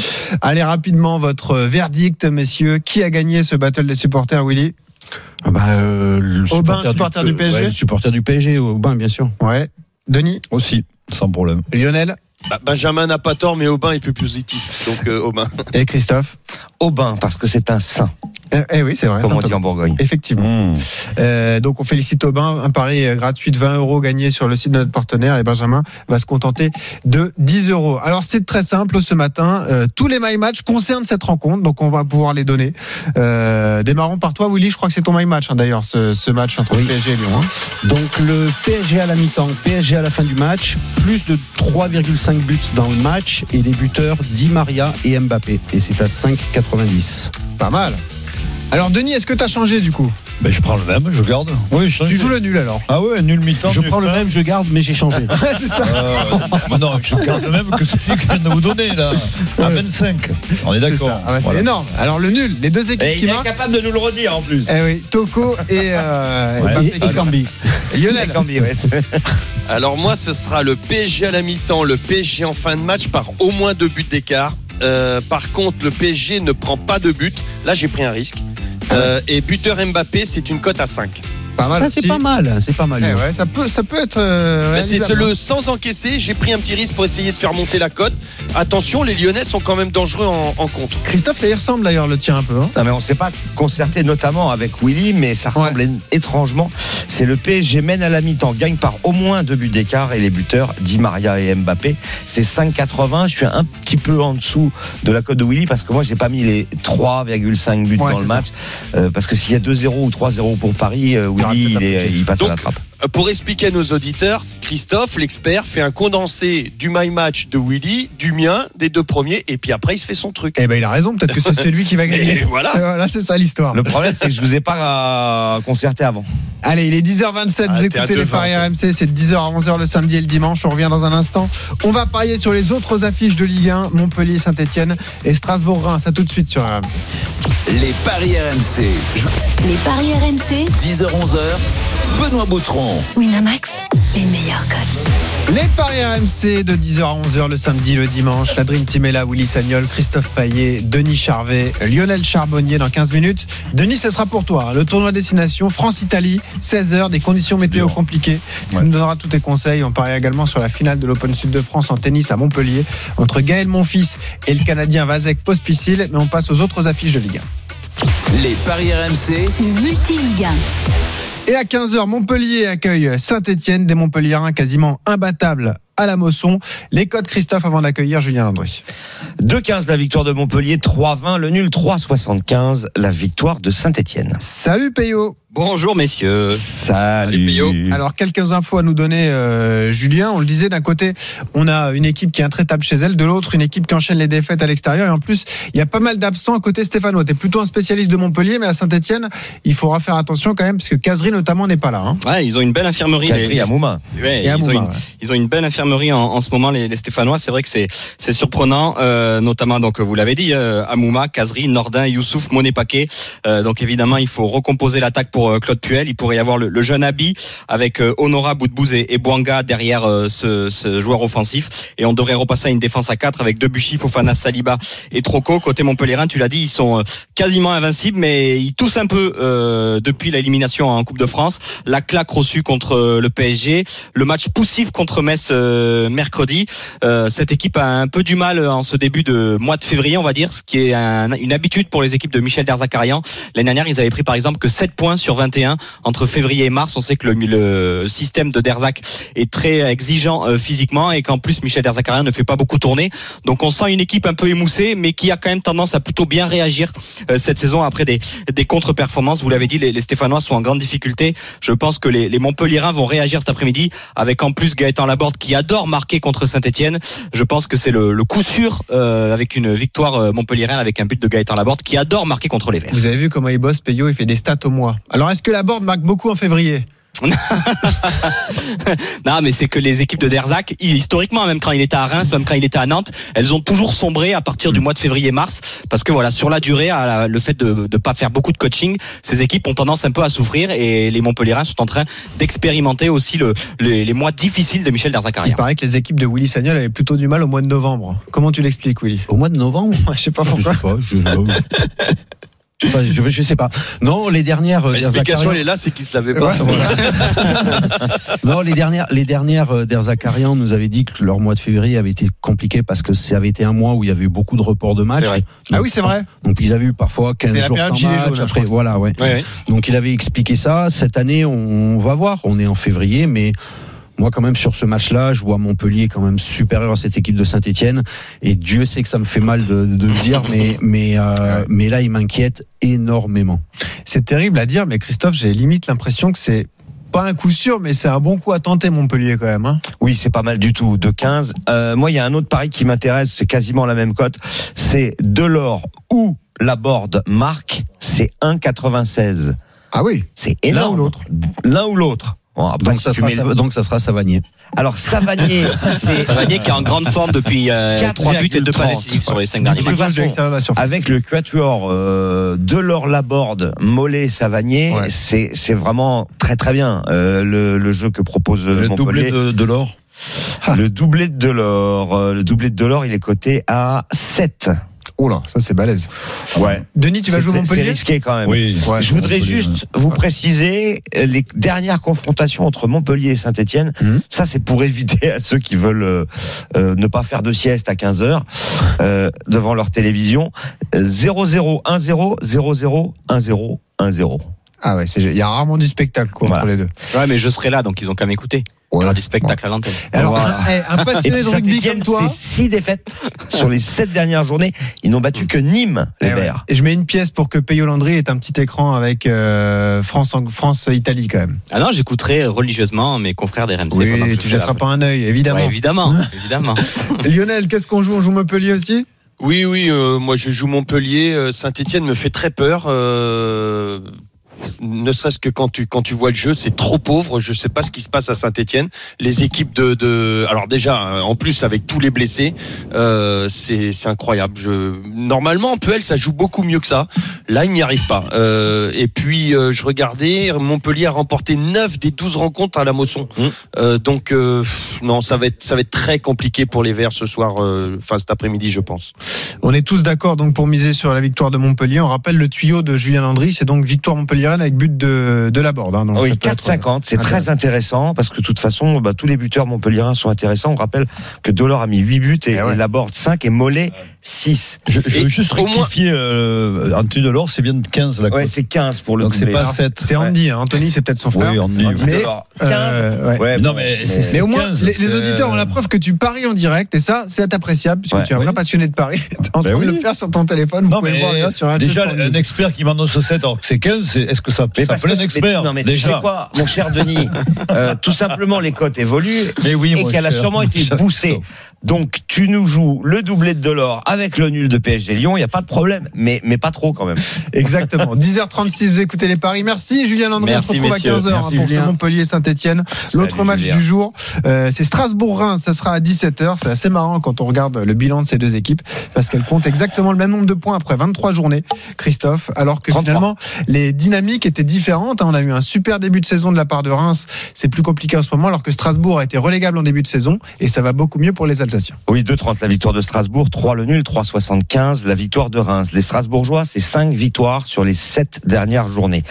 Speaker 5: Allez rapidement votre verdict, messieurs. Qui a gagné ce battle des supporters, Willy?
Speaker 10: Ah bah, euh, le
Speaker 5: Aubin, supporter du PSG
Speaker 10: ouais, le supporter du PSG, Aubin, bien sûr.
Speaker 5: Ouais. Denis,
Speaker 6: Aussi, sans problème.
Speaker 5: Lionel?
Speaker 7: Bah, Benjamin n'a pas tort, mais Aubin est plus positif. Donc euh, Aubin.
Speaker 5: et Christophe.
Speaker 8: Aubin, parce que c'est un saint,
Speaker 5: Eh, eh oui, c'est vrai.
Speaker 8: comme on dit en Bourgogne.
Speaker 5: Effectivement.
Speaker 6: Mmh.
Speaker 5: Euh, donc on félicite Aubin, un pari gratuit de 20 euros gagné sur le site de notre partenaire et Benjamin va se contenter de 10 euros. Alors c'est très simple ce matin, euh, tous les my match concernent cette rencontre, donc on va pouvoir les donner. Euh, démarrons par toi Willy, je crois que c'est ton my match hein, d'ailleurs ce, ce match entre PSG et Lyon. hein.
Speaker 10: Donc le PSG à la mi-temps, PSG à la fin du match, plus de 3,5 buts dans le match et les buteurs Di Maria et Mbappé. Et c'est à 5,90.
Speaker 5: Pas mal. Alors Denis, est-ce que tu as changé du coup?
Speaker 6: Ben, je prends le même, je garde. Oui, je.
Speaker 5: Tu joues le nul alors
Speaker 6: Ah ouais, nul mi-temps.
Speaker 10: Je prends le même, je garde, mais j'ai changé.
Speaker 5: Ouais, c'est ça.
Speaker 6: Euh, mais non, je garde le même que celui que je viens de vous donner, là. À 25. On est d'accord.
Speaker 5: Ah ouais, c'est
Speaker 6: Voilà.
Speaker 5: énorme. Alors le nul, les deux équipes
Speaker 8: Et
Speaker 5: qui
Speaker 8: il est capable de nous le redire en plus.
Speaker 5: Eh oui, Toko et, euh,
Speaker 6: Ouais.
Speaker 5: Mbappé
Speaker 10: Et,
Speaker 5: qui
Speaker 10: et Cambi.
Speaker 5: Lionel.
Speaker 8: Cambi, ouais.
Speaker 7: Alors moi, ce sera le PSG à la mi-temps, le PSG en fin de match par au moins deux buts d'écart. Euh, par contre, le PSG ne prend pas de but. Là, j'ai pris un risque. Euh, et buteur Mbappé, c'est une cote à 5.
Speaker 5: Pas mal.
Speaker 10: C'est pas mal, c'est pas mal.
Speaker 5: Eh ouais, ça peut, ça peut être. euh,
Speaker 7: Mais c'est le sans encaisser. J'ai pris un petit risque pour essayer de faire monter la cote. Attention, les Lyonnais sont quand même dangereux en, en contre.
Speaker 5: Christophe, ça y ressemble d'ailleurs le tien un peu. hein.
Speaker 8: Non mais on ne s'est pas concerté notamment avec Willy, mais ça ressemble étrangement. C'est le PSG mène à la mi-temps, gagne par au moins deux buts d'écart et les buteurs Di Maria et Mbappé. C'est 5,80. Je suis un petit peu en dessous de la cote de Willy parce que moi j'ai pas mis les 3,5 buts
Speaker 5: Ouais,
Speaker 8: dans le match Euh, parce que s'il y a 2-0 ou 3-0 pour Paris, euh, Il, passe à
Speaker 7: Donc,
Speaker 8: la trappe.
Speaker 7: Euh, pour expliquer à nos auditeurs, Christophe, l'expert, fait un condensé du my match de Willy, du mien, des deux premiers, et puis après il se fait son truc.
Speaker 5: Eh ben, il a raison. Peut-être que c'est celui qui va gagner.
Speaker 7: Et voilà.
Speaker 5: Et voilà, c'est ça l'histoire.
Speaker 8: Le problème, c'est que je vous ai pas euh, concerté avant.
Speaker 5: Allez, il est 10h27,
Speaker 7: Ah,
Speaker 5: vous
Speaker 7: à
Speaker 5: écoutez les
Speaker 7: 2,20,
Speaker 5: paris. RMC, c'est de 10h à 11h le samedi et le dimanche. On revient dans un instant. On va parier sur les autres affiches de Ligue 1, Montpellier, Saint-Etienne et Strasbourg-Reims. À tout de suite sur RMC.
Speaker 4: Les paris RMC.
Speaker 3: Les paris RMC,
Speaker 4: 10h-11h. Benoît Boutron.
Speaker 3: Winamax, les meilleurs codes.
Speaker 5: Les paris RMC de 10h à 11h le samedi, le dimanche. La Dream Team est là, Willy Sagnol, Christophe Paillet, Denis Charvet, Lionel Charbonnier dans 15 minutes. Denis, ce sera pour toi. Le tournoi destination France-Italie, 16h, des conditions météo compliquées. Tu nous donneras tous tes conseils. On parie également sur la finale de l'Open Sud de France en tennis à Montpellier entre Gaël Monfils et le Canadien Vasek Pospisil. Mais on passe aux autres affiches de Ligue 1.
Speaker 4: Les paris RMC.
Speaker 3: Multi-Ligue 1.
Speaker 5: Et à 15h, Montpellier accueille Saint-Etienne, des Montpelliérains quasiment imbattables à la Mosson. Les codes Christophe avant d'accueillir Julien Landry.
Speaker 8: 2-15 la victoire de Montpellier, 3-20 le nul, 3-75 la victoire de Saint-Etienne.
Speaker 5: Salut Peyo
Speaker 12: Bonjour messieurs.
Speaker 8: Salut.
Speaker 12: Pio.
Speaker 5: Alors quelques infos à nous donner euh, Julien, on le disait d'un côté on a une équipe qui est intraitable chez elle, de l'autre une équipe qui enchaîne les défaites à l'extérieur et en plus il y a pas mal d'absents à côté Stéphano. Tu es plutôt un spécialiste de Montpellier mais à Saint-Etienne il faudra faire attention quand même parce que Casery notamment n'est pas là. hein.
Speaker 12: Ouais, ils ont une belle infirmerie. Les-
Speaker 8: à Mouma.
Speaker 12: Ouais, ils, ont
Speaker 5: Mouma,
Speaker 12: une,
Speaker 5: ouais.
Speaker 12: ils ont une belle infirmerie en, en ce moment, les, Stéphanois. C'est vrai que c'est c'est surprenant, euh, notamment donc vous l'avez dit, euh, Amouma, Kazri, Nordin, Youssouf, Monet Paquet. Euh, donc évidemment, il faut recomposer l'attaque pour Claude Puel. Il pourrait y avoir le, jeune Abi avec Honora, Boudbouz et, et Bouanga derrière ce, ce joueur offensif. Et on devrait repasser à une défense à 4 avec Debuchy, Fofana, Saliba et Troco. Côté Montpellierin, tu l'as dit, ils sont quasiment invincibles, mais ils toussent un peu depuis l'élimination en Coupe de France. La claque reçue contre le PSG, le match poussif contre Metz mercredi. Euh, cette équipe a un peu du mal euh, en ce début de mois de février, on va dire, ce qui est un- une habitude pour les équipes de Michel Derzakarian. L'année dernière, ils avaient pris par exemple que 7 points sur 21 entre février et mars. On sait que le, le système de Derzak est très exigeant euh, physiquement et qu'en plus Michel Derzakarian ne fait pas beaucoup tourner. Donc on sent une équipe un peu émoussée, mais qui a quand même tendance à plutôt bien réagir euh, cette saison après des, des contre-performances. Vous l'avez dit, les, les Stéphanois sont en grande difficulté. Je pense que les, les Montpellierins vont réagir cet après-midi avec en plus Gaëtan Laborde qui adore marquer contre Saint-Etienne. Je pense que c'est le, coup sûr euh, avec une victoire euh, montpelliéraine avec un but de Gaëtan Laborde qui adore marquer contre les Verts.
Speaker 5: Vous avez vu comment il bosse Peyo, il fait des stats au mois. Alors est-ce que la board marque beaucoup en février?
Speaker 12: Non, mais c'est que les équipes de Derzac, historiquement, même quand il était à Reims, même quand il était à Nantes, elles ont toujours sombré à partir du mois de février-mars, parce que voilà, sur la durée, à la- le fait de ne pas faire beaucoup de coaching, ces équipes ont tendance un peu à souffrir, et les Montpellierins sont en train d'expérimenter aussi le, les, les mois difficiles de Michel
Speaker 5: Il
Speaker 12: Derzakarian.
Speaker 5: paraît que les équipes de Willy Sagnol avaient plutôt du mal au mois de novembre. Comment tu l'expliques Willy?
Speaker 10: Au mois de novembre?
Speaker 5: Je sais pas
Speaker 10: Je
Speaker 5: pourquoi.
Speaker 10: sais pas. Je, je, je, je- je sais pas. Non, les dernières. euh,
Speaker 7: L'explication,
Speaker 10: Derzakarian-
Speaker 7: elle est là, c'est qu'il ne savait pas.
Speaker 5: Ouais, voilà.
Speaker 10: Non, les dernières, les dernières euh, d'Erzakarian nous avaient dit que leur mois de février avait été compliqué parce que ça avait été un mois où il y avait eu beaucoup de reports de matchs.
Speaker 5: Ah oui, c'est vrai.
Speaker 10: Donc ils avaient eu parfois 15
Speaker 5: C'est la
Speaker 10: jours sans match,
Speaker 5: jaune,
Speaker 10: après, voilà, ouais.
Speaker 12: Ouais, ouais.
Speaker 10: Donc il avait expliqué ça. Cette année, on va voir. On est en février, mais moi quand même sur ce match-là, je vois Montpellier quand même supérieur à cette équipe de Saint-Etienne. Et Dieu sait que ça me fait mal de, de le dire, mais mais euh, mais là, il m'inquiète énormément.
Speaker 5: C'est terrible à dire, mais Christophe, j'ai limite l'impression que c'est pas un coup sûr, mais c'est un bon coup à tenter Montpellier quand même. hein.
Speaker 8: Oui, c'est pas mal du tout, de 15. Euh, moi, il y a un autre pari qui m'intéresse, c'est quasiment la même cote. C'est Delors ou la board marque, c'est 1,96.
Speaker 5: Ah oui.
Speaker 8: C'est
Speaker 5: L'un
Speaker 8: énorme.
Speaker 5: ou l'autre.
Speaker 8: L'un ou l'autre. Bon, après,
Speaker 10: Donc
Speaker 8: si
Speaker 10: ça sera
Speaker 8: mets-
Speaker 10: Sav- donc ça sera Savanier.
Speaker 8: Alors, Savanier, c'est.
Speaker 12: Savanier qui est en grande forme depuis euh,
Speaker 8: 4,30.
Speaker 12: 3 buts et 2 passes décisives sur les 5 derniers
Speaker 8: De
Speaker 12: matchs.
Speaker 5: de de
Speaker 8: avec le quatuor euh, Delors Laborde, Mollet, Savanier,
Speaker 5: Ouais.
Speaker 8: c'est c'est vraiment très très bien euh, le, le jeu que propose euh,
Speaker 6: Le doublé de, de l'or.
Speaker 8: Le doublé de Delors, euh, le doublé de Delors, il est coté à 7.
Speaker 5: Oh là, ça c'est balèze.
Speaker 8: Ouais.
Speaker 5: Denis, tu vas
Speaker 8: C'est-
Speaker 5: jouer
Speaker 8: C'est
Speaker 5: Montpellier
Speaker 8: risqué quand même.
Speaker 6: Oui.
Speaker 5: Ouais,
Speaker 8: Je voudrais
Speaker 6: Montpellier,
Speaker 8: juste vous préciser euh, les dernières confrontations entre Montpellier et Saint-Etienne.
Speaker 5: Mhm.
Speaker 8: Ça, c'est pour éviter à ceux qui veulent euh, euh, ne pas faire de sieste à 15 heures euh, devant leur télévision. Euh, 0-0, 1-0, 0-0, 1-0, 1-0.
Speaker 5: Ah ouais, c'est- il y a rarement du spectacle quoi, entre
Speaker 8: Voilà.
Speaker 5: les deux.
Speaker 12: Ouais, mais je serai là, donc ils ont qu'à m'écouter. Y aura du spectacle à l'antenne.
Speaker 5: Alors,
Speaker 8: Voilà.
Speaker 5: un, eh, un passionné de rugby comme toi.
Speaker 8: c'est six défaites sur les sept dernières journées. Ils n'ont battu que Nîmes, les
Speaker 5: Eh ouais.
Speaker 8: Verts.
Speaker 5: Et je mets une pièce pour que Peyo Landry ait un petit écran avec euh, France, France Italie quand même.
Speaker 12: Ah non, j'écouterai religieusement mes confrères des RMC. pendant que
Speaker 5: Oui,
Speaker 12: je
Speaker 5: tu jetteras pas un œil, évidemment.
Speaker 12: Ouais, évidemment, évidemment.
Speaker 5: Lionel, qu'est-ce qu'on joue? On joue Montpellier aussi?
Speaker 7: Oui, oui, euh, moi je joue Montpellier. Saint-Etienne me fait très peur. euh, ne serait-ce que quand tu quand tu vois le jeu, c'est trop pauvre. Je sais pas ce qui se passe à Saint-Etienne. Les équipes de, de alors déjà euh, en plus avec tous les blessés, euh, c'est c'est incroyable. Je normalement en PL ça joue beaucoup mieux que ça. Là il n'y arrive pas. Euh, et puis euh, je regardais Montpellier a remporté 9 des 12 rencontres à la Mosson.
Speaker 8: Mmh.
Speaker 7: Euh, donc euh, pff, non ça va être ça va être très compliqué pour les Verts ce soir, euh, enfin cet après-midi je pense.
Speaker 5: On est tous d'accord donc pour miser sur la victoire de Montpellier. On rappelle le tuyau de Julien Landry, c'est donc victoire avec but de, de la borde. hein. Donc
Speaker 8: Oui,
Speaker 5: ça peut être-
Speaker 8: 4,50, c'est très intéressant parce que de toute façon, bah, tous les buteurs montpelliérains sont intéressants. On rappelle que Delors a mis 8 buts et,
Speaker 5: Eh ouais.
Speaker 8: et Laborde 5 et Mollet 6.
Speaker 6: Je, je veux juste
Speaker 7: moins-
Speaker 6: rectifier, euh, Anthony Delors, c'est bien de 15 la
Speaker 8: Ouais, c'est 15 pour le
Speaker 6: Donc c'est pas
Speaker 8: Alors,
Speaker 6: 7.
Speaker 5: C'est Andy, hein. Anthony c'est peut-être son frère.
Speaker 6: Oui, Andy.
Speaker 8: Andy
Speaker 5: Mais,
Speaker 8: Delors. 15.
Speaker 5: Euh, ouais.
Speaker 8: Ouais,
Speaker 6: Non, mais c'est-
Speaker 5: Mais au moins,
Speaker 6: 15,
Speaker 5: les, les auditeurs ont la preuve que tu paries en direct, et ça, c'est appréciable, puisque
Speaker 8: Ouais.
Speaker 5: tu es un vrai
Speaker 6: Oui.
Speaker 5: passionné de paris. En
Speaker 6: Ben
Speaker 5: train de
Speaker 6: oui.
Speaker 5: le faire sur ton téléphone, vous pouvez le
Speaker 6: mais
Speaker 5: voir sur un
Speaker 6: déjà, un expert qui m'annonce 7 alors que c'est 15, c'est- est-ce que ça,
Speaker 8: Mais
Speaker 6: ça plaît un expert
Speaker 8: mais- non, mais tu sais
Speaker 6: Déjà.
Speaker 8: quoi, mon cher Denis, euh, tout simplement les cotes évoluent
Speaker 6: Mais oui,
Speaker 8: et qu'elle a sûrement été boostée. Donc tu nous joues le doublé de Delors avec le nul de PSG Lyon, il n'y a pas de problème, mais, mais pas trop quand même.
Speaker 5: Exactement. 10h36, vous écoutez les paris. Merci Julien Landry.
Speaker 12: Merci,
Speaker 5: on se retrouve
Speaker 12: messieurs.
Speaker 5: à 15h
Speaker 9: Merci,
Speaker 5: pour ce
Speaker 9: Julien.
Speaker 5: Montpellier Saint-Etienne. L'autre match
Speaker 8: Julien.
Speaker 5: du jour, euh, c'est Strasbourg-Reims. Ça sera à 17h. C'est assez marrant quand on regarde le bilan de ces deux équipes parce qu'elles comptent exactement le même nombre de points après 23 journées, Christophe, alors que
Speaker 8: 33.
Speaker 5: finalement les dynamiques étaient différentes. hein. On a eu un super début de saison de la part de Reims. C'est plus compliqué en ce moment alors que Strasbourg a été relégable en début de saison et ça va beaucoup mieux pour les Alsaciens.
Speaker 8: Oui, 2,30 la victoire de Strasbourg, 3 le nul, 3,75 la victoire de Reims. Les Strasbourgeois, c'est 5 victoires sur les 7 dernières journées.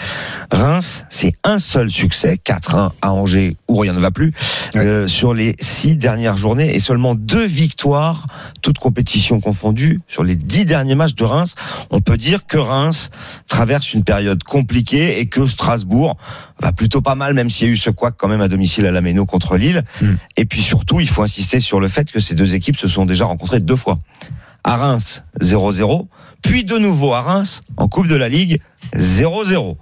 Speaker 8: Reims, c'est un seul succès, 4-1 à Angers, où rien ne va plus, euh, sur les 6 dernières journées, et seulement 2 victoires, toutes compétitions confondues, sur les 10 derniers matchs de Reims. On peut dire que Reims traverse une période compliquée et que Strasbourg va plutôt pas mal, même s'il y a eu ce couac quand même à domicile à la Méno contre Lille. Et puis surtout, il faut insister sur le fait que ces deux équipes se sont déjà rencontrées deux fois. À Reims, 0-0, puis de nouveau à Reims, en Coupe de la Ligue, 0-0.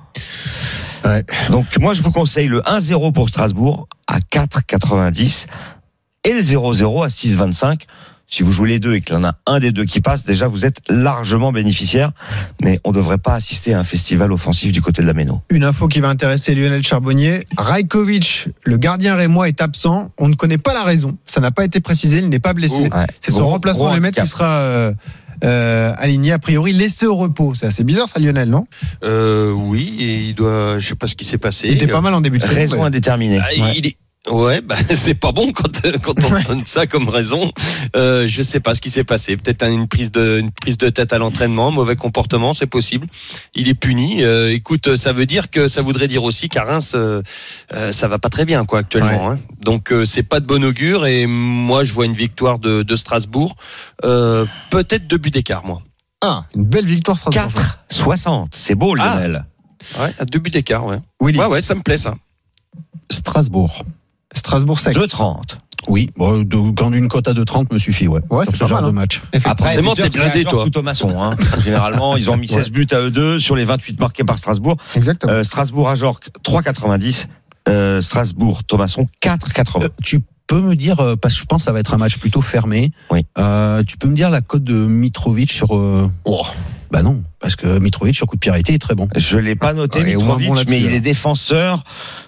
Speaker 5: Ouais.
Speaker 8: Donc moi, je vous conseille le 1-0 pour Strasbourg à 4,90 et le 0-0 à 6,25. Si vous jouez les deux et qu'il y en a un des deux qui passe, déjà vous êtes largement bénéficiaire, mais on ne devrait pas assister à un festival offensif du côté de la Méno.
Speaker 5: Une info qui va intéresser Lionel Charbonnier. Rajkovic, le gardien rémois, est absent. On ne connaît pas la raison. Ça n'a pas été précisé. Il n'est pas blessé.
Speaker 8: Ouais.
Speaker 5: C'est son
Speaker 8: Gros-
Speaker 5: remplaçant
Speaker 8: gros
Speaker 5: le maître qui sera euh, euh, aligné, a priori, laissé au repos. C'est assez bizarre, ça, Lionel, non?
Speaker 7: Euh, oui, et il doit, je sais pas ce qui s'est passé.
Speaker 5: Il était pas mal en début de saison.
Speaker 8: Raison indéterminée.
Speaker 7: Ah, il est- Ouais, bah, c'est pas bon quand, quand on donne ça comme raison. Euh, je sais pas ce qui s'est passé. Peut-être une prise de une prise de tête à l'entraînement, mauvais comportement, c'est possible. Il est puni. Euh, écoute, ça veut dire que ça voudrait dire aussi qu'à Reims, euh, euh, ça va pas très bien quoi actuellement. hein. Donc euh, c'est pas de bon augure. Et moi, je vois une victoire de, de Strasbourg. Euh, Peut-être deux buts d'écart, moi.
Speaker 5: Ah, une belle victoire Strasbourg.
Speaker 8: 4, 60. C'est beau,
Speaker 7: Ah.
Speaker 8: Lionel.
Speaker 7: Ouais, à deux buts d'écart, ouais.
Speaker 5: Willy.
Speaker 7: Ouais, ouais, ça me plaît ça.
Speaker 10: Strasbourg.
Speaker 5: Strasbourg sec.
Speaker 8: 2,30.
Speaker 10: Oui, bon, de- quand une cote à 2,30 me suffit, ouais.
Speaker 5: Ouais, c'est
Speaker 10: ce
Speaker 5: pas
Speaker 10: genre
Speaker 5: mal,
Speaker 10: de
Speaker 5: hein.
Speaker 10: match.
Speaker 8: Après,
Speaker 7: Forcément, t'es blindé, toi.
Speaker 8: maçon, hein. Généralement, ils ont mis 16 buts à eux deux sur les 28 marqués par Strasbourg.
Speaker 5: Exactement.
Speaker 8: Euh, Strasbourg à Jorque, 3,90. Euh, Strasbourg, Thomasson, 4,80.
Speaker 10: Euh, tu peux me dire, parce que je pense que ça va être un match plutôt fermé,
Speaker 8: Oui.
Speaker 10: euh, tu peux me dire la cote de Mitrovic sur... euh,
Speaker 5: Oh.
Speaker 10: Bah non, parce que Mitrovic sur coup de pied arrêté est très bon.
Speaker 8: Je l'ai pas noté,
Speaker 5: Ouais,
Speaker 8: Mitrovic,
Speaker 5: bon
Speaker 8: mais il est défenseur.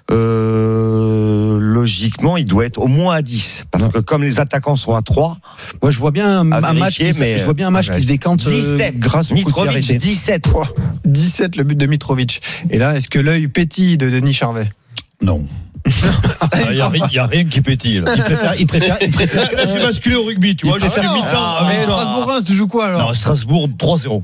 Speaker 8: Euh, logiquement, il doit être au moins à 10. Parce que comme les attaquants sont à 3,
Speaker 10: Moi, je vois bien un, match, qui,
Speaker 8: mais,
Speaker 10: je vois bien un match
Speaker 8: euh,
Speaker 10: qui se décante euh,
Speaker 8: 17.
Speaker 10: grâce au coup de pied
Speaker 8: Mitrovic,
Speaker 10: arrêté.
Speaker 8: 17.
Speaker 5: 17 le but de Mitrovic. Et là, est-ce que l'œil pétille de Denis Charvet?
Speaker 6: Non. Il n'y a, rien- y a rien qui pétille. Là.
Speaker 10: Il préfère, il préfère, il préfère.
Speaker 6: Là, j'ai basculé au rugby, tu vois. J'ai fait mi-temps.
Speaker 5: Ah, mais
Speaker 6: temps.
Speaker 5: Strasbourg-Reims, tu joues quoi alors?
Speaker 6: Non, Strasbourg 3-0.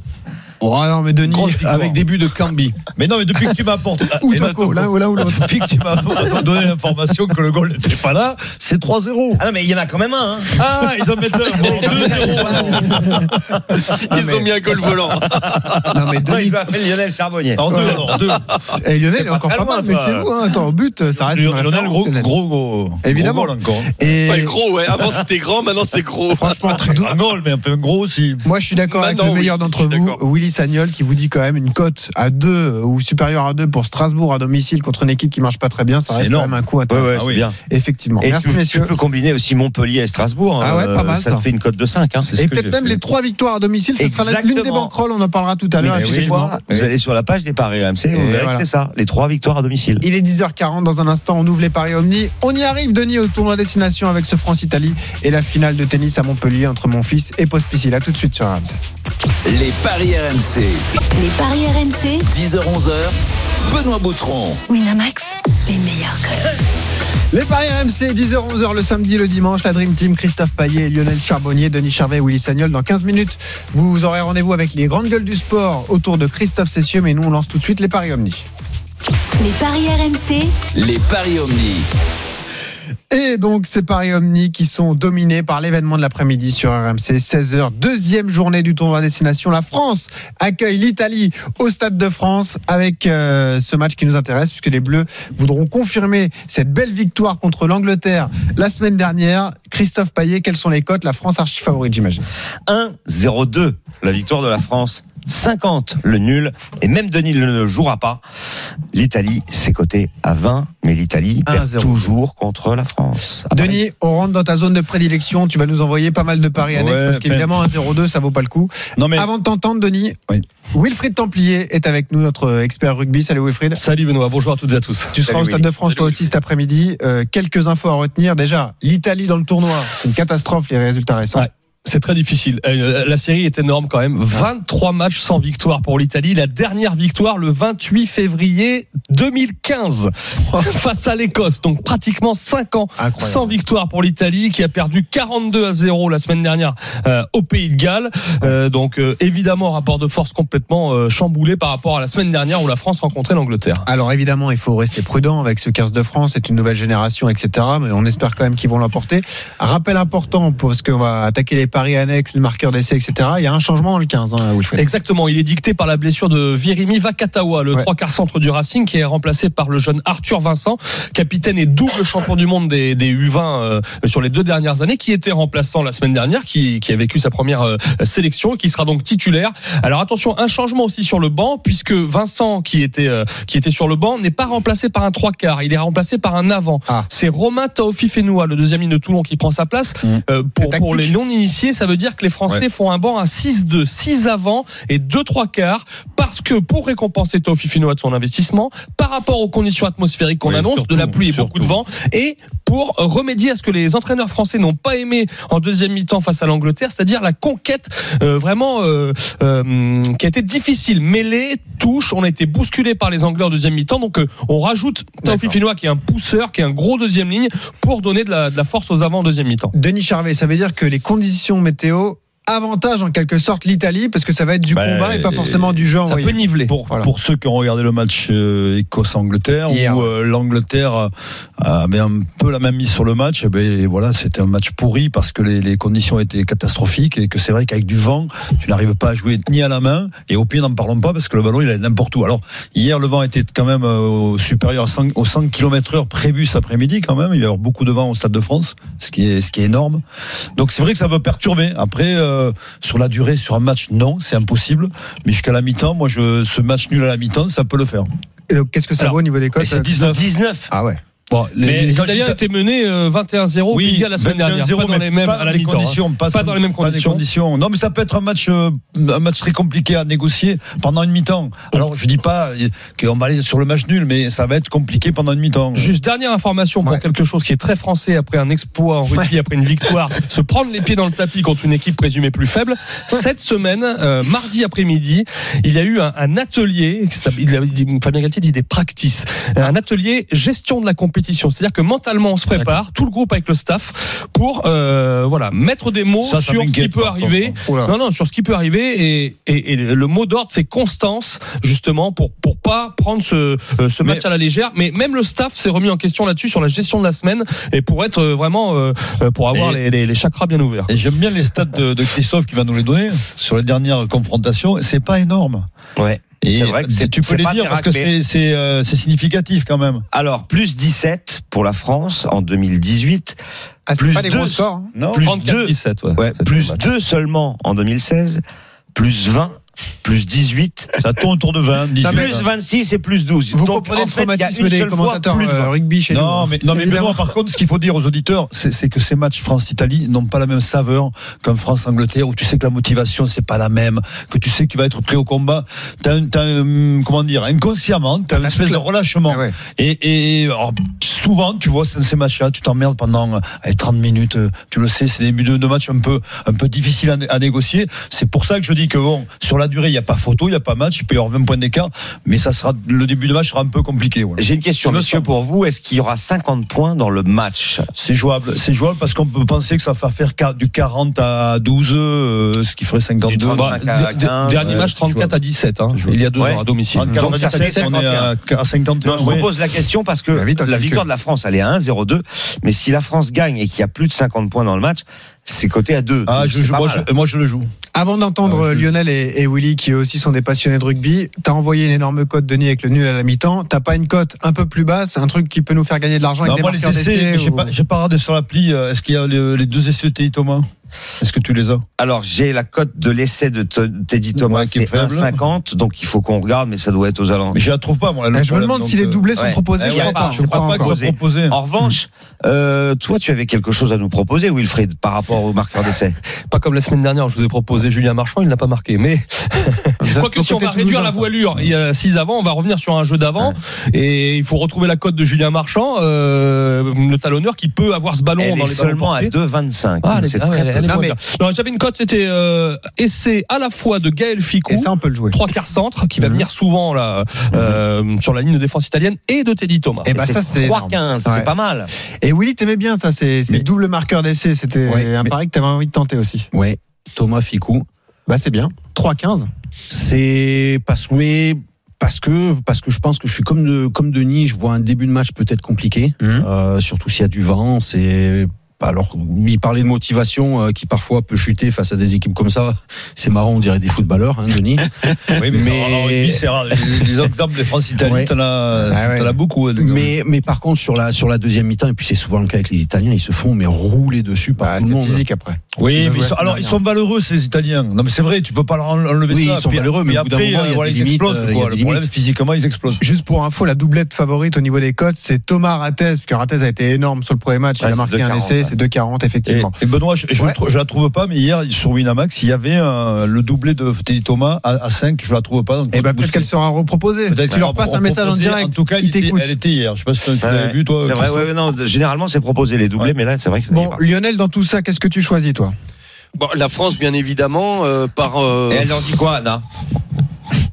Speaker 5: Oh non, mais Denis.
Speaker 10: Avec début de Cambi.
Speaker 6: Mais non, mais depuis que tu m'apportes.
Speaker 5: Ou Toko,
Speaker 6: là,
Speaker 5: l'un ou l'autre.
Speaker 6: Depuis que tu m'as donné l'information que le goal n'était pas là, c'est 3-0.
Speaker 8: Ah non, mais il y en a quand même un. Hein.
Speaker 6: Ah, ils en mettent un. Bon, 2-0.
Speaker 7: Ils ont mis un goal volant.
Speaker 5: Non, mais
Speaker 8: Non,
Speaker 5: Denis,
Speaker 8: il s'appelle Lionel Charbonnier.
Speaker 6: En deux, alors, deux.
Speaker 5: et Lionel est encore
Speaker 8: très
Speaker 5: pas mal,
Speaker 8: toi.
Speaker 5: méfiez-vous. Hein. Attends, au but, ça reste.
Speaker 6: Lionel, gros, gros, gros.
Speaker 5: Évidemment.
Speaker 6: Gros encore.
Speaker 5: Et
Speaker 7: Ouais, gros, ouais. Avant c'était grand, maintenant c'est gros.
Speaker 5: franchement,
Speaker 6: Un goal, mais un peu gros aussi.
Speaker 5: Moi, je suis d'accord avec
Speaker 7: Maintenant,
Speaker 5: le meilleur d'entre vous,
Speaker 7: d'accord.
Speaker 5: Sagnol, qui vous dit quand même une cote à 2 ou supérieure à 2 pour Strasbourg à domicile contre une équipe qui marche pas très bien. Ça reste
Speaker 6: énorme.
Speaker 5: quand même un coup
Speaker 8: Ouais,
Speaker 5: intéressant.
Speaker 8: ouais, c'est
Speaker 6: oui.
Speaker 8: bien.
Speaker 5: Effectivement.
Speaker 8: Et
Speaker 5: Merci,
Speaker 8: tu, tu
Speaker 5: messieurs.
Speaker 8: peux combiner aussi Montpellier et Strasbourg.
Speaker 5: Ah ouais,
Speaker 8: euh,
Speaker 5: pas mal,
Speaker 8: ça.
Speaker 5: ça.
Speaker 8: te fait une cote de 5. Hein.
Speaker 5: Et peut-être même
Speaker 6: fait.
Speaker 5: les trois victoires à domicile, ce sera l'une des banquerolles, on en parlera tout à l'heure. Effectivement.
Speaker 8: quoi Vous allez sur la page des paris RMC, vous verrez
Speaker 5: voilà.
Speaker 8: que c'est ça. Les trois victoires à domicile.
Speaker 5: Il est 10h40 dans un instant, on ouvre les paris Omni. On y arrive, Denis, au tournoi destination avec ce France-Italie et la finale de tennis à Montpellier entre mon fils et Pospisil. À tout de suite sur RMC.
Speaker 4: Les paris RMC.
Speaker 3: Les paris RMC.
Speaker 4: 10h-11h. Benoît Boutron.
Speaker 3: Winamax, les meilleurs codes.
Speaker 5: Les paris RMC, 10h-11h le samedi, le dimanche, la Dream Team, Christophe Payet, Lionel Charbonnier, Denis Charvet et Willy Sagnol. Dans 15 minutes, vous aurez rendez-vous avec les grandes gueules du sport autour de Christophe Cessieux, mais nous on lance tout de suite les paris Omni.
Speaker 3: Les paris RMC.
Speaker 4: Les paris Omni.
Speaker 5: Et donc, ces paris Omni qui sont dominés par l'événement de l'après-midi sur RMC, 16h, deuxième journée du tournoi destination. La France accueille l'Italie au Stade de France avec euh, ce match qui nous intéresse puisque les Bleus voudront confirmer cette belle victoire contre l'Angleterre la semaine dernière. Christophe Payet, quelles sont les cotes? La France archi favorite, j'imagine.
Speaker 8: 1-0-2, la victoire de la France. 50 le nul et même Denis ne le jouera pas. L'Italie c'est coté à 20 mais l'Italie perd
Speaker 5: 1-0.
Speaker 8: toujours contre la France.
Speaker 5: Denis, on rentre dans ta zone de prédilection. Tu vas nous envoyer pas mal de paris annexes
Speaker 6: Ouais,
Speaker 5: parce qu'évidemment, un 0-2, ça vaut pas le coup.
Speaker 6: Non, mais.
Speaker 5: Avant de t'entendre, Denis,
Speaker 6: Oui.
Speaker 5: Wilfried Templier est avec nous, notre expert rugby. Salut Wilfried.
Speaker 13: Salut Benoît, bonjour à toutes et à tous.
Speaker 5: Tu seras
Speaker 8: Salut,
Speaker 5: au Stade de France toi aussi cet après-midi. Euh, quelques infos à retenir. Déjà, l'Italie dans le tournoi, c'est une catastrophe les résultats récents.
Speaker 13: Ouais. C'est très difficile. Euh, La série est énorme quand même. 23 matchs sans victoire pour l'Italie. La dernière victoire le 28 février 2015 face à l'Écosse. Donc pratiquement 5 ans
Speaker 5: Incroyable.
Speaker 13: sans victoire pour l'Italie qui a perdu 42 à 0 la semaine dernière euh, au Pays de Galles. Euh, donc euh, évidemment rapport de force complètement chamboulé par rapport à la semaine dernière où la France rencontrait l'Angleterre.
Speaker 5: Alors évidemment, il faut rester prudent avec ce 15 de France. C'est une nouvelle génération, etc. Mais on espère quand même qu'ils vont l'emporter. Rappel important parce qu'on va attaquer les paris annexes, les marqueurs d'essai, etc. Il y a un changement dans le 15, hein, Wilfried.
Speaker 13: Exactement, il est dicté par la blessure de Virimi Vakatawa, le
Speaker 5: Ouais.
Speaker 13: trois quarts centre du Racing, qui est remplacé par le jeune Arthur Vincent, capitaine et double champion du monde des, des U20 euh, sur les deux dernières années, qui était remplaçant la semaine dernière, qui, qui a vécu sa première euh, sélection et qui sera donc titulaire. Alors attention, un changement aussi sur le banc, puisque Vincent, qui était, euh, qui était sur le banc, n'est pas remplacé par un trois quarts, il est remplacé par un avant.
Speaker 5: Ah.
Speaker 13: C'est Romain Taofi Fenoua, le deuxième ligne de Toulon, qui prend sa place.
Speaker 6: Mmh.
Speaker 13: Euh, pour, pour les non-initiés, ça veut dire que les Français
Speaker 6: Ouais.
Speaker 13: font un banc à 6-2, 6 avant et 2 3 quarts parce que pour récompenser Taofi Finoa de son investissement par rapport aux conditions atmosphériques qu'on
Speaker 6: Oui,
Speaker 13: annonce
Speaker 6: surtout,
Speaker 13: de la pluie et
Speaker 6: surtout.
Speaker 13: beaucoup de vent et pour remédier à ce que les entraîneurs français n'ont pas aimé en deuxième mi-temps face à l'Angleterre, c'est-à-dire la conquête euh, vraiment euh, euh, qui a été difficile, mêlée, touche, on a été bousculé par les Anglais en deuxième mi-temps, donc on rajoute
Speaker 5: D'accord.
Speaker 13: Finoa qui est un pousseur, qui est un gros deuxième ligne pour donner de la, de la force aux avants en deuxième mi-temps.
Speaker 5: Denis Charvet, ça veut dire que les conditions météo avantage en quelque sorte l'Italie parce que ça va être du
Speaker 6: Bah,
Speaker 5: combat et pas forcément du jeu
Speaker 13: Ça
Speaker 5: envoyé.
Speaker 13: peut niveler.
Speaker 6: Pour,
Speaker 5: Voilà.
Speaker 6: pour ceux qui ont regardé le match euh, Écosse-Angleterre, où euh, l'Angleterre avait un peu la même mise sur le match, eh ben, et voilà, c'était un match pourri parce que les, les conditions étaient catastrophiques et que c'est vrai qu'avec du vent, tu n'arrives pas à jouer ni à la main et au pied, n'en parlons pas parce que le ballon il est n'importe où. Alors hier, le vent était quand même euh, au supérieur à 100, aux 100 km heure prévu cet après-midi quand même. Il y avoir beaucoup de vent au Stade de France, ce qui est, ce qui est énorme. Donc c'est vrai que ça peut perturber. Après, euh, sur la durée, sur un match, non, c'est impossible. Mais jusqu'à la mi-temps, moi, je, ce match nul à la mi-temps, ça peut le faire.
Speaker 5: Et donc, Qu'est-ce que ça
Speaker 13: Alors,
Speaker 5: vaut au niveau des cotes
Speaker 6: c'est 19.
Speaker 8: 19.
Speaker 5: Ah ouais.
Speaker 13: Bon, les, les Italiens
Speaker 6: ça-
Speaker 13: étaient menés euh, 21-0 au Pays de Galles la semaine dernière,
Speaker 6: 21-0,
Speaker 13: pas dans les mêmes
Speaker 6: pas
Speaker 13: à la hein.
Speaker 6: conditions, pas,
Speaker 13: Pas dans les mêmes conditions.
Speaker 6: conditions. Non, mais ça peut être un match, euh, un match très compliqué à négocier pendant une mi-temps. Alors, je dis pas qu'on va aller sur le match nul, mais ça va être compliqué pendant une mi-temps.
Speaker 13: Juste dernière information pour
Speaker 5: Ouais.
Speaker 13: quelque chose qui est très français après un exploit en rugby, après une victoire, se prendre les pieds dans le tapis contre une équipe présumée plus faible. Cette semaine, euh, mardi après-midi, il y a eu un, un atelier, qui Fabien Galtier dit des practices, un atelier gestion de la compétition compétition. C'est-à-dire que mentalement, on se prépare, tout le groupe avec le staff, pour euh, voilà mettre des mots
Speaker 6: Ça, ça
Speaker 13: sur ce qui peut arriver. Non, non, sur ce qui peut arriver. Et, et, et le mot d'ordre, c'est constance, justement, pour pour pas prendre ce, euh, ce match à la légère. Mais même le staff s'est remis en question là-dessus sur la gestion de la semaine et pour être euh, vraiment euh, pour avoir les, les, les chakras bien ouverts.
Speaker 6: Et j'aime bien les stats de, de Christophe qui va nous les donner sur les dernières confrontations. C'est pas énorme.
Speaker 8: Ouais.
Speaker 6: Et
Speaker 8: C'est vrai que
Speaker 6: tu peux les
Speaker 8: pas
Speaker 6: dire parce que c'est euh, c'est significatif quand même.
Speaker 8: Alors, plus 17 pour la France en 2018.
Speaker 5: Ah, c'est
Speaker 8: plus
Speaker 5: pas des
Speaker 8: deux-
Speaker 5: gros scores. hein.
Speaker 6: Non.
Speaker 8: Plus
Speaker 13: 34-17, ouais.
Speaker 8: Ouais, plus
Speaker 13: le match.
Speaker 8: 2 seulement en 2016. Plus 20. Plus 18.
Speaker 6: Ça tourne autour de 20, 18.
Speaker 8: Plus 26 et plus 12.
Speaker 5: Vous
Speaker 8: Donc,
Speaker 5: comprenez
Speaker 8: en
Speaker 5: le
Speaker 8: fait,
Speaker 5: traumatisme des commentateurs
Speaker 8: plus de
Speaker 5: euh,
Speaker 8: 20.
Speaker 5: rugby chez.
Speaker 6: Non,
Speaker 5: hein.
Speaker 6: mais, non, mais. Benoît, par contre, ce qu'il faut dire aux auditeurs, c'est c'est que ces matchs France-Italie n'ont pas la même saveur qu'un France-Angleterre où tu sais que la motivation, c'est pas la même, que tu sais que tu vas être prêt au combat. T'as un, t'as un- comment dire, inconsciemment, t'as une espèce de relâchement.
Speaker 5: Ah ouais.
Speaker 6: Et, et alors, souvent, tu vois, c'est ces matchs-là, tu t'emmerdes pendant allez, 30 minutes, tu le sais, c'est des débuts de, de match un peu, un peu difficiles à négocier. C'est pour ça que je dis que bon, sur la durée, il n'y a pas photo, il n'y a pas match, il peut y avoir 20 points d'écart, mais ça sera, le début de match sera un peu compliqué. voilà.
Speaker 8: J'ai une question, monsieur, pour vous. Est-ce qu'il y aura 50 points dans le match?
Speaker 6: C'est jouable, c'est jouable parce qu'on peut penser que ça va faire du 40 à 12, euh, ce qui ferait 52.
Speaker 8: Du 35
Speaker 13: Bah,
Speaker 8: à
Speaker 13: d- d-
Speaker 8: 15,
Speaker 13: dernier
Speaker 8: ouais,
Speaker 13: match
Speaker 6: c'est
Speaker 13: 34
Speaker 6: jouable.
Speaker 13: à 17, hein, il y a deux
Speaker 8: Ouais.
Speaker 13: ans à domicile.
Speaker 6: 34
Speaker 8: Donc,
Speaker 6: à
Speaker 8: ça fait
Speaker 6: 17, on est
Speaker 8: 31.
Speaker 6: à, à 51.
Speaker 8: Non, je
Speaker 6: ouais.
Speaker 8: vous pose la question parce que
Speaker 5: Bah,
Speaker 8: la victoire de la France, elle est à 1-0-2. Mais si la France gagne et qu'il y a plus de 50 points dans le match, c'est coté à 2.
Speaker 6: Ah, je, moi, je, moi, je le joue.
Speaker 5: Avant d'entendre
Speaker 6: Ah,
Speaker 5: Lionel et, et Willy, qui eux aussi sont des passionnés de rugby, t'as envoyé une énorme cote, Denis, avec le nul à la mi-temps. T'as pas une cote un peu plus basse, un truc qui peut nous faire gagner de l'argent avec
Speaker 6: moi,
Speaker 5: des
Speaker 6: les
Speaker 5: marqueurs
Speaker 6: essais,
Speaker 5: d'essai
Speaker 6: mais j'ai
Speaker 5: ou-
Speaker 6: pas, j'ai pas regardé sur l'appli. euh, Est-ce qu'il y a le- les deux essais de Thomas? Est-ce que tu les as
Speaker 8: Alors, j'ai la cote de l'essai de Teddy Thomas
Speaker 6: Ouais, qui est
Speaker 8: qui est
Speaker 6: faible.
Speaker 8: 1,50. Donc, il faut qu'on regarde, mais ça doit être aux alentours.
Speaker 6: Mais je la trouve pas, moi. le
Speaker 5: Eh, Je me demande si les doublés sont
Speaker 8: ouais.
Speaker 5: proposés.
Speaker 8: Eh
Speaker 5: je
Speaker 8: ouais,
Speaker 5: crois pas.
Speaker 8: je
Speaker 6: Je crois
Speaker 8: pas
Speaker 6: pas que ce
Speaker 8: proposé.
Speaker 6: soit proposé.
Speaker 8: En revanche, euh, toi, tu avais quelque chose à nous proposer, Wilfried, par rapport au marqueur d'essai.
Speaker 13: Pas comme la semaine dernière, je vous ai proposé Julien Marchand, il n'a pas marqué. Mais
Speaker 5: Ça,
Speaker 13: quoique
Speaker 5: c'est
Speaker 13: si on va réduire la voilure, il y a 6 avant, on va revenir sur un jeu d'avant. Et il faut retrouver la cote de Julien Marchand, euh, le talonneur qui peut avoir ce ballon
Speaker 8: Elle
Speaker 13: dans
Speaker 8: est
Speaker 13: les
Speaker 8: seulement à
Speaker 13: portés.
Speaker 8: 2,25.
Speaker 13: Ah,
Speaker 8: c'est très
Speaker 5: Non, mais-
Speaker 13: J'avais une cote, c'était euh, essai à la fois de Gaël Ficou,
Speaker 5: Et ça, on peut le jouer.
Speaker 13: trois quarts centre, qui va
Speaker 5: Mhm.
Speaker 13: venir souvent là, euh, sur la ligne de défense italienne, et de Teddy Thomas.
Speaker 5: Et bah, ça, c'est. énorme.
Speaker 8: 3,15,
Speaker 5: Ouais.
Speaker 8: c'est pas mal.
Speaker 5: Et Willy, t'aimais bien ça, c'est
Speaker 6: Mais-
Speaker 5: double marqueur d'essai. C'était
Speaker 10: Ouais,
Speaker 5: un
Speaker 10: mais-
Speaker 5: pari que t'avais envie de tenter aussi.
Speaker 10: Ouais, Thomas Ficou.
Speaker 5: Bah, c'est bien. 3-15.
Speaker 10: C'est parce que parce que parce que je pense que je suis comme de, comme Denis, je vois un début de match peut-être compliqué,
Speaker 5: Mhm.
Speaker 10: euh, surtout s'il y a du vent. C'est alors il parlait de motivation euh, qui parfois peut chuter face à des équipes comme ça. C'est marrant, on dirait des footballeurs, hein, Denis.
Speaker 6: Oui, mais,
Speaker 10: Mais-
Speaker 6: alors, c'est rare. Les, les exemples des France-Italie,
Speaker 10: Ouais.
Speaker 6: t'en as,
Speaker 5: Ah ouais.
Speaker 6: as beaucoup. hein,
Speaker 10: mais mais par contre sur la sur la deuxième mi-temps et puis c'est souvent le cas avec les Italiens, ils se font mais rouler dessus par
Speaker 5: Bah,
Speaker 10: tout le monde.
Speaker 5: physique après.
Speaker 6: Oui,
Speaker 5: Ils
Speaker 6: mais ils sont, alors ils sont valeureux ces Italiens. Non mais c'est vrai, tu peux pas leur enlever
Speaker 10: Oui,
Speaker 6: ça.
Speaker 10: ils sont
Speaker 6: Puis-
Speaker 10: valeureux, mais
Speaker 6: après,
Speaker 10: moment,
Speaker 6: voilà, ils
Speaker 10: limites,
Speaker 6: explosent.
Speaker 10: euh,
Speaker 6: quoi. Le problème, physiquement, ils explosent.
Speaker 5: Juste pour info, la doublette favorite au niveau des cotes, c'est Thomas Rattez, parce que Rattez a été énorme sur le premier match. Il a marqué un
Speaker 8: 2,40,
Speaker 5: essai. C'est 2,40
Speaker 6: Et,
Speaker 5: effectivement.
Speaker 6: et Benoît, je, je,
Speaker 5: Ouais.
Speaker 6: je la trouve pas, mais hier sur Winamax, il y avait euh, le doublé de Teddy Thomas à, à 5, je la trouve pas. Donc
Speaker 5: Et bah
Speaker 6: peut-être
Speaker 5: peut-être qu'elle sera reproposée.
Speaker 6: Peut-être
Speaker 5: Tu leur passes un message en direct.
Speaker 6: En tout cas, elle était,
Speaker 5: t'écoutent.
Speaker 6: elle était hier. Je sais pas si tu
Speaker 8: Ouais,
Speaker 6: l'avais vu, toi.
Speaker 8: C'est vrai, ouais, non, généralement, c'est proposé les doublés,
Speaker 6: Ouais.
Speaker 8: mais là, c'est vrai que
Speaker 5: Bon. Lionel, dans tout ça, qu'est-ce que tu choisis, toi?
Speaker 7: Bon, la France, bien évidemment, euh, par. euh,
Speaker 8: Et elle en dit quoi, Anna?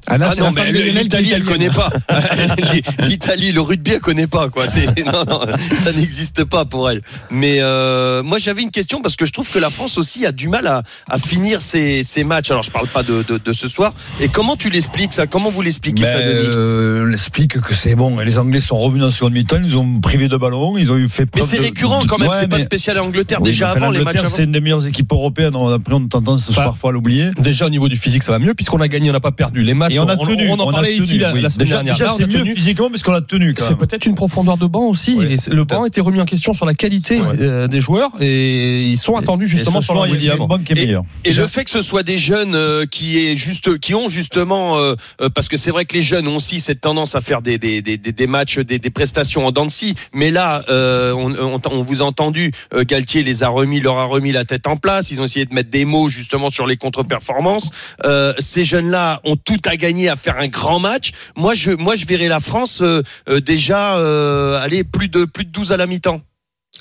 Speaker 5: Ah, là,
Speaker 7: ah
Speaker 5: c'est
Speaker 7: non,
Speaker 5: la
Speaker 7: mais
Speaker 5: de
Speaker 7: l'Italie, elle connaît pas. L'Italie, le rugby, elle connaît pas, quoi. C'est, non, non, ça n'existe pas pour elle. Mais euh, moi, j'avais une question parce que je trouve que la France aussi a du mal à, à finir ses, ses matchs. Alors, je parle pas de, de, de ce soir. Et comment tu l'expliques ça? Comment vous l'expliquez ça, Denis
Speaker 6: euh, on explique que c'est bon. Les Anglais sont revenus en seconde mi-temps, ils ont privé de ballon, ils ont eu fait
Speaker 7: Mais
Speaker 6: preuve
Speaker 7: c'est
Speaker 6: de-
Speaker 7: récurrent quand même.
Speaker 6: Ouais,
Speaker 7: c'est pas
Speaker 6: mais-
Speaker 7: spécial à Angleterre.
Speaker 6: Oui,
Speaker 7: Déjà
Speaker 6: mais enfin,
Speaker 7: avant les matchs.
Speaker 6: c'est une des meilleures équipes européennes. On a, on a tendance
Speaker 13: Bah,
Speaker 6: parfois à l'oublier.
Speaker 13: Déjà au niveau du physique, ça va mieux puisqu'on a gagné, on n'a pas perdu les matchs.
Speaker 6: Et on a tenu.
Speaker 13: on en
Speaker 6: a
Speaker 13: parlait
Speaker 6: tenu,
Speaker 13: ici la,
Speaker 6: oui.
Speaker 13: la semaine
Speaker 6: déjà,
Speaker 13: dernière.
Speaker 6: Déjà,
Speaker 13: Là, on
Speaker 6: c'est
Speaker 13: a
Speaker 6: mieux
Speaker 13: tenu.
Speaker 6: physiquement parce qu'on l'a tenu. quand
Speaker 13: C'est
Speaker 6: même.
Speaker 13: peut-être une profondeur de banc aussi.
Speaker 6: Ouais.
Speaker 13: Et le banc était remis en question sur la qualité
Speaker 6: Ouais.
Speaker 13: euh, des joueurs et ils sont attendus justement
Speaker 6: Et
Speaker 13: sur leur
Speaker 6: il y a un
Speaker 13: motivation.
Speaker 6: banc qui est meilleur.
Speaker 7: Et le fait que ce soit des jeunes euh, qui est juste, qui ont justement, euh, parce que c'est vrai que les jeunes ont aussi cette tendance à faire des des des, des, des matchs, des, des prestations en dents de scie. Mais là, euh, on, vous a entendu, Galtier les a remis, leur a remis la tête en place. Ils ont essayé de mettre des mots justement sur les contre-performances. Euh, ces jeunes-là ont tout à gagner à faire un grand match. Moi, je, moi, je verrais la France euh, euh, déjà euh, aller plus de plus de 12 à la mi-temps.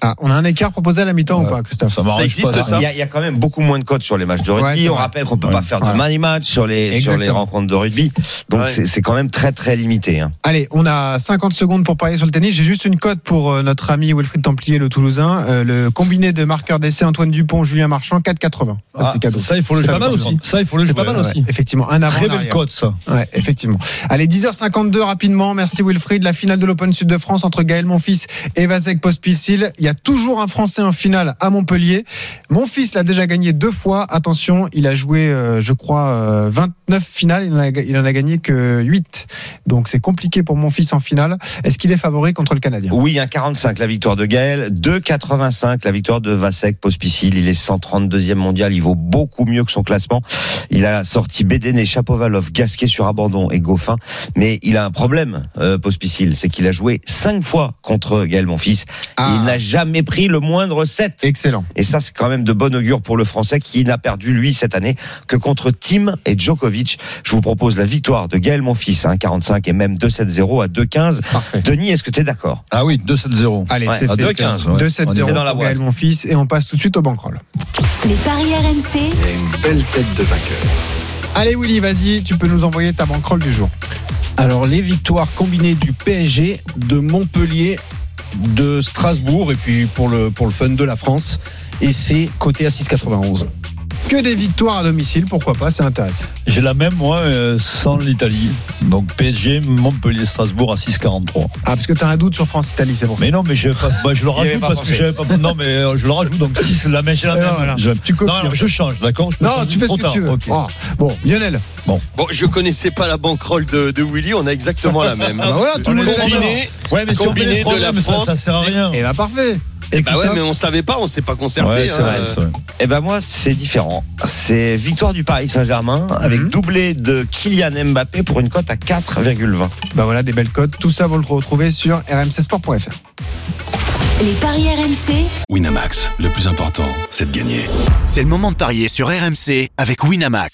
Speaker 5: Ah, on a un écart proposé à la mi-temps ou pas, Christophe
Speaker 6: Ça
Speaker 7: Ça existe,
Speaker 6: pas,
Speaker 7: ça
Speaker 8: Il y, a, il y a quand même beaucoup moins de codes sur les matchs de rugby.
Speaker 5: Ouais,
Speaker 8: on rappelle qu'on peut
Speaker 6: Ouais.
Speaker 8: pas faire de money match sur les, sur les rencontres de rugby. Donc
Speaker 7: Ouais.
Speaker 8: c'est c'est quand même très très limité. hein.
Speaker 5: Allez, on a 50 secondes pour parier sur le tennis. J'ai juste une cote pour euh, notre ami Wilfried Templier, le Toulousain. Euh, le combiné de marqueurs d'essai Antoine Dupont, Julien Marchand, 4,80. Ça,
Speaker 6: Ah,
Speaker 5: c'est cadeau.
Speaker 6: Ça, il faut le
Speaker 13: C'est
Speaker 6: jouer.
Speaker 13: pas mal aussi.
Speaker 6: Ça, il faut le
Speaker 13: C'est
Speaker 6: jouer.
Speaker 13: pas mal aussi.
Speaker 5: Effectivement, un avant.
Speaker 6: Très
Speaker 5: un
Speaker 6: belle cote, ça.
Speaker 5: Ouais, effectivement. Allez, 10h52 rapidement. Merci Wilfried. La finale de l'Open Sud de France entre Gaël Monfils et Vasek Pospisil. Il y a toujours un Français en finale à Montpellier. Monfils l'a déjà gagné deux fois. Attention, il a joué, euh, je crois, euh, 29 finales. Il en a, il en a gagné que 8. Donc c'est compliqué pour Monfils en finale. Est-ce qu'il est favori contre le Canadien?
Speaker 8: Oui, 1,45 la victoire de Gaël, 2,85 la victoire de Vasek Pospisil. Il est 132e mondial, il vaut beaucoup mieux que son classement. Il a sorti Bédéné, Chapovalov, Gasquet sur abandon et Goffin. Mais il a un problème, euh, Pospisil, c'est qu'il a joué 5 fois contre Gaël Monfils.
Speaker 5: Ah.
Speaker 8: Il n'a jamais pris le moindre 7.
Speaker 5: Excellent.
Speaker 8: Et ça, c'est quand même de bon augure pour le Français qui n'a perdu, lui, cette année, que contre Tim et Djokovic. Je vous propose la victoire de Gaël Monfils à 1,45 et même 2-7-0 à 2,15.
Speaker 5: Parfait.
Speaker 8: Denis, est-ce que tu es d'accord?
Speaker 6: Ah oui, 2-7-0.
Speaker 5: Allez,
Speaker 8: Ouais,
Speaker 5: c'est
Speaker 8: à
Speaker 5: fait.
Speaker 8: 2,15, ouais.
Speaker 5: 2-7-0
Speaker 8: On est dans la
Speaker 5: pour
Speaker 8: boîte.
Speaker 5: Gaël Monfils. Et on passe tout de suite au bankroll.
Speaker 3: Les paris RMC,
Speaker 1: une belle tête de vainqueur.
Speaker 5: Allez Willy, vas-y, tu peux nous envoyer ta bankroll du jour.
Speaker 10: Alors les victoires combinées du PSG, de Montpellier, de Strasbourg et puis pour le pour le fun de la France et c'est coté à 6,91.
Speaker 5: Que des victoires à domicile, pourquoi pas, c'est intéressant.
Speaker 6: J'ai la même, moi, euh, sans l'Italie. Donc PSG, Montpellier, Strasbourg à 6,43.
Speaker 5: Ah, parce que tu as un doute sur France-Italie, c'est ça.
Speaker 6: Mais non, mais je, pas, bah, je le rajoute
Speaker 8: pas
Speaker 6: parce que j'avais pas. Non, mais euh, je le rajoute. Donc si c'est la même, j'ai la
Speaker 5: Et
Speaker 6: même.
Speaker 5: voilà.
Speaker 6: Je,
Speaker 5: Tu copies,
Speaker 6: non,
Speaker 5: en
Speaker 6: je change, d'accord Je peux
Speaker 5: Non, tu fais ce que
Speaker 6: tard.
Speaker 5: tu veux. Ah, bon, Lionel.
Speaker 7: Bon, je connaissais pas la banquerolle de, de Willy, on a exactement la même.
Speaker 5: Ah bah voilà, tout le monde
Speaker 7: combiné,
Speaker 6: Ouais, mais si on met
Speaker 7: combiné de la
Speaker 6: ça,
Speaker 7: France.
Speaker 6: ça sert à rien.
Speaker 5: Et bah parfait. Et
Speaker 7: bah ouais, mais on savait pas, on s'est pas concerté.
Speaker 6: Ouais, c'est
Speaker 7: hein.
Speaker 6: vrai, c'est vrai.
Speaker 8: Eh ben moi, c'est différent. C'est victoire du Paris Saint-Germain avec
Speaker 5: Mhm.
Speaker 8: doublé de Kylian Mbappé pour une cote à 4,20.
Speaker 5: Bah voilà, des belles codes. Tout ça, vous le retrouvez sur rmcsport.fr.
Speaker 3: les paris RMC,
Speaker 1: Winamax, le plus important, c'est de gagner.
Speaker 2: C'est le moment de parier sur RMC avec Winamax.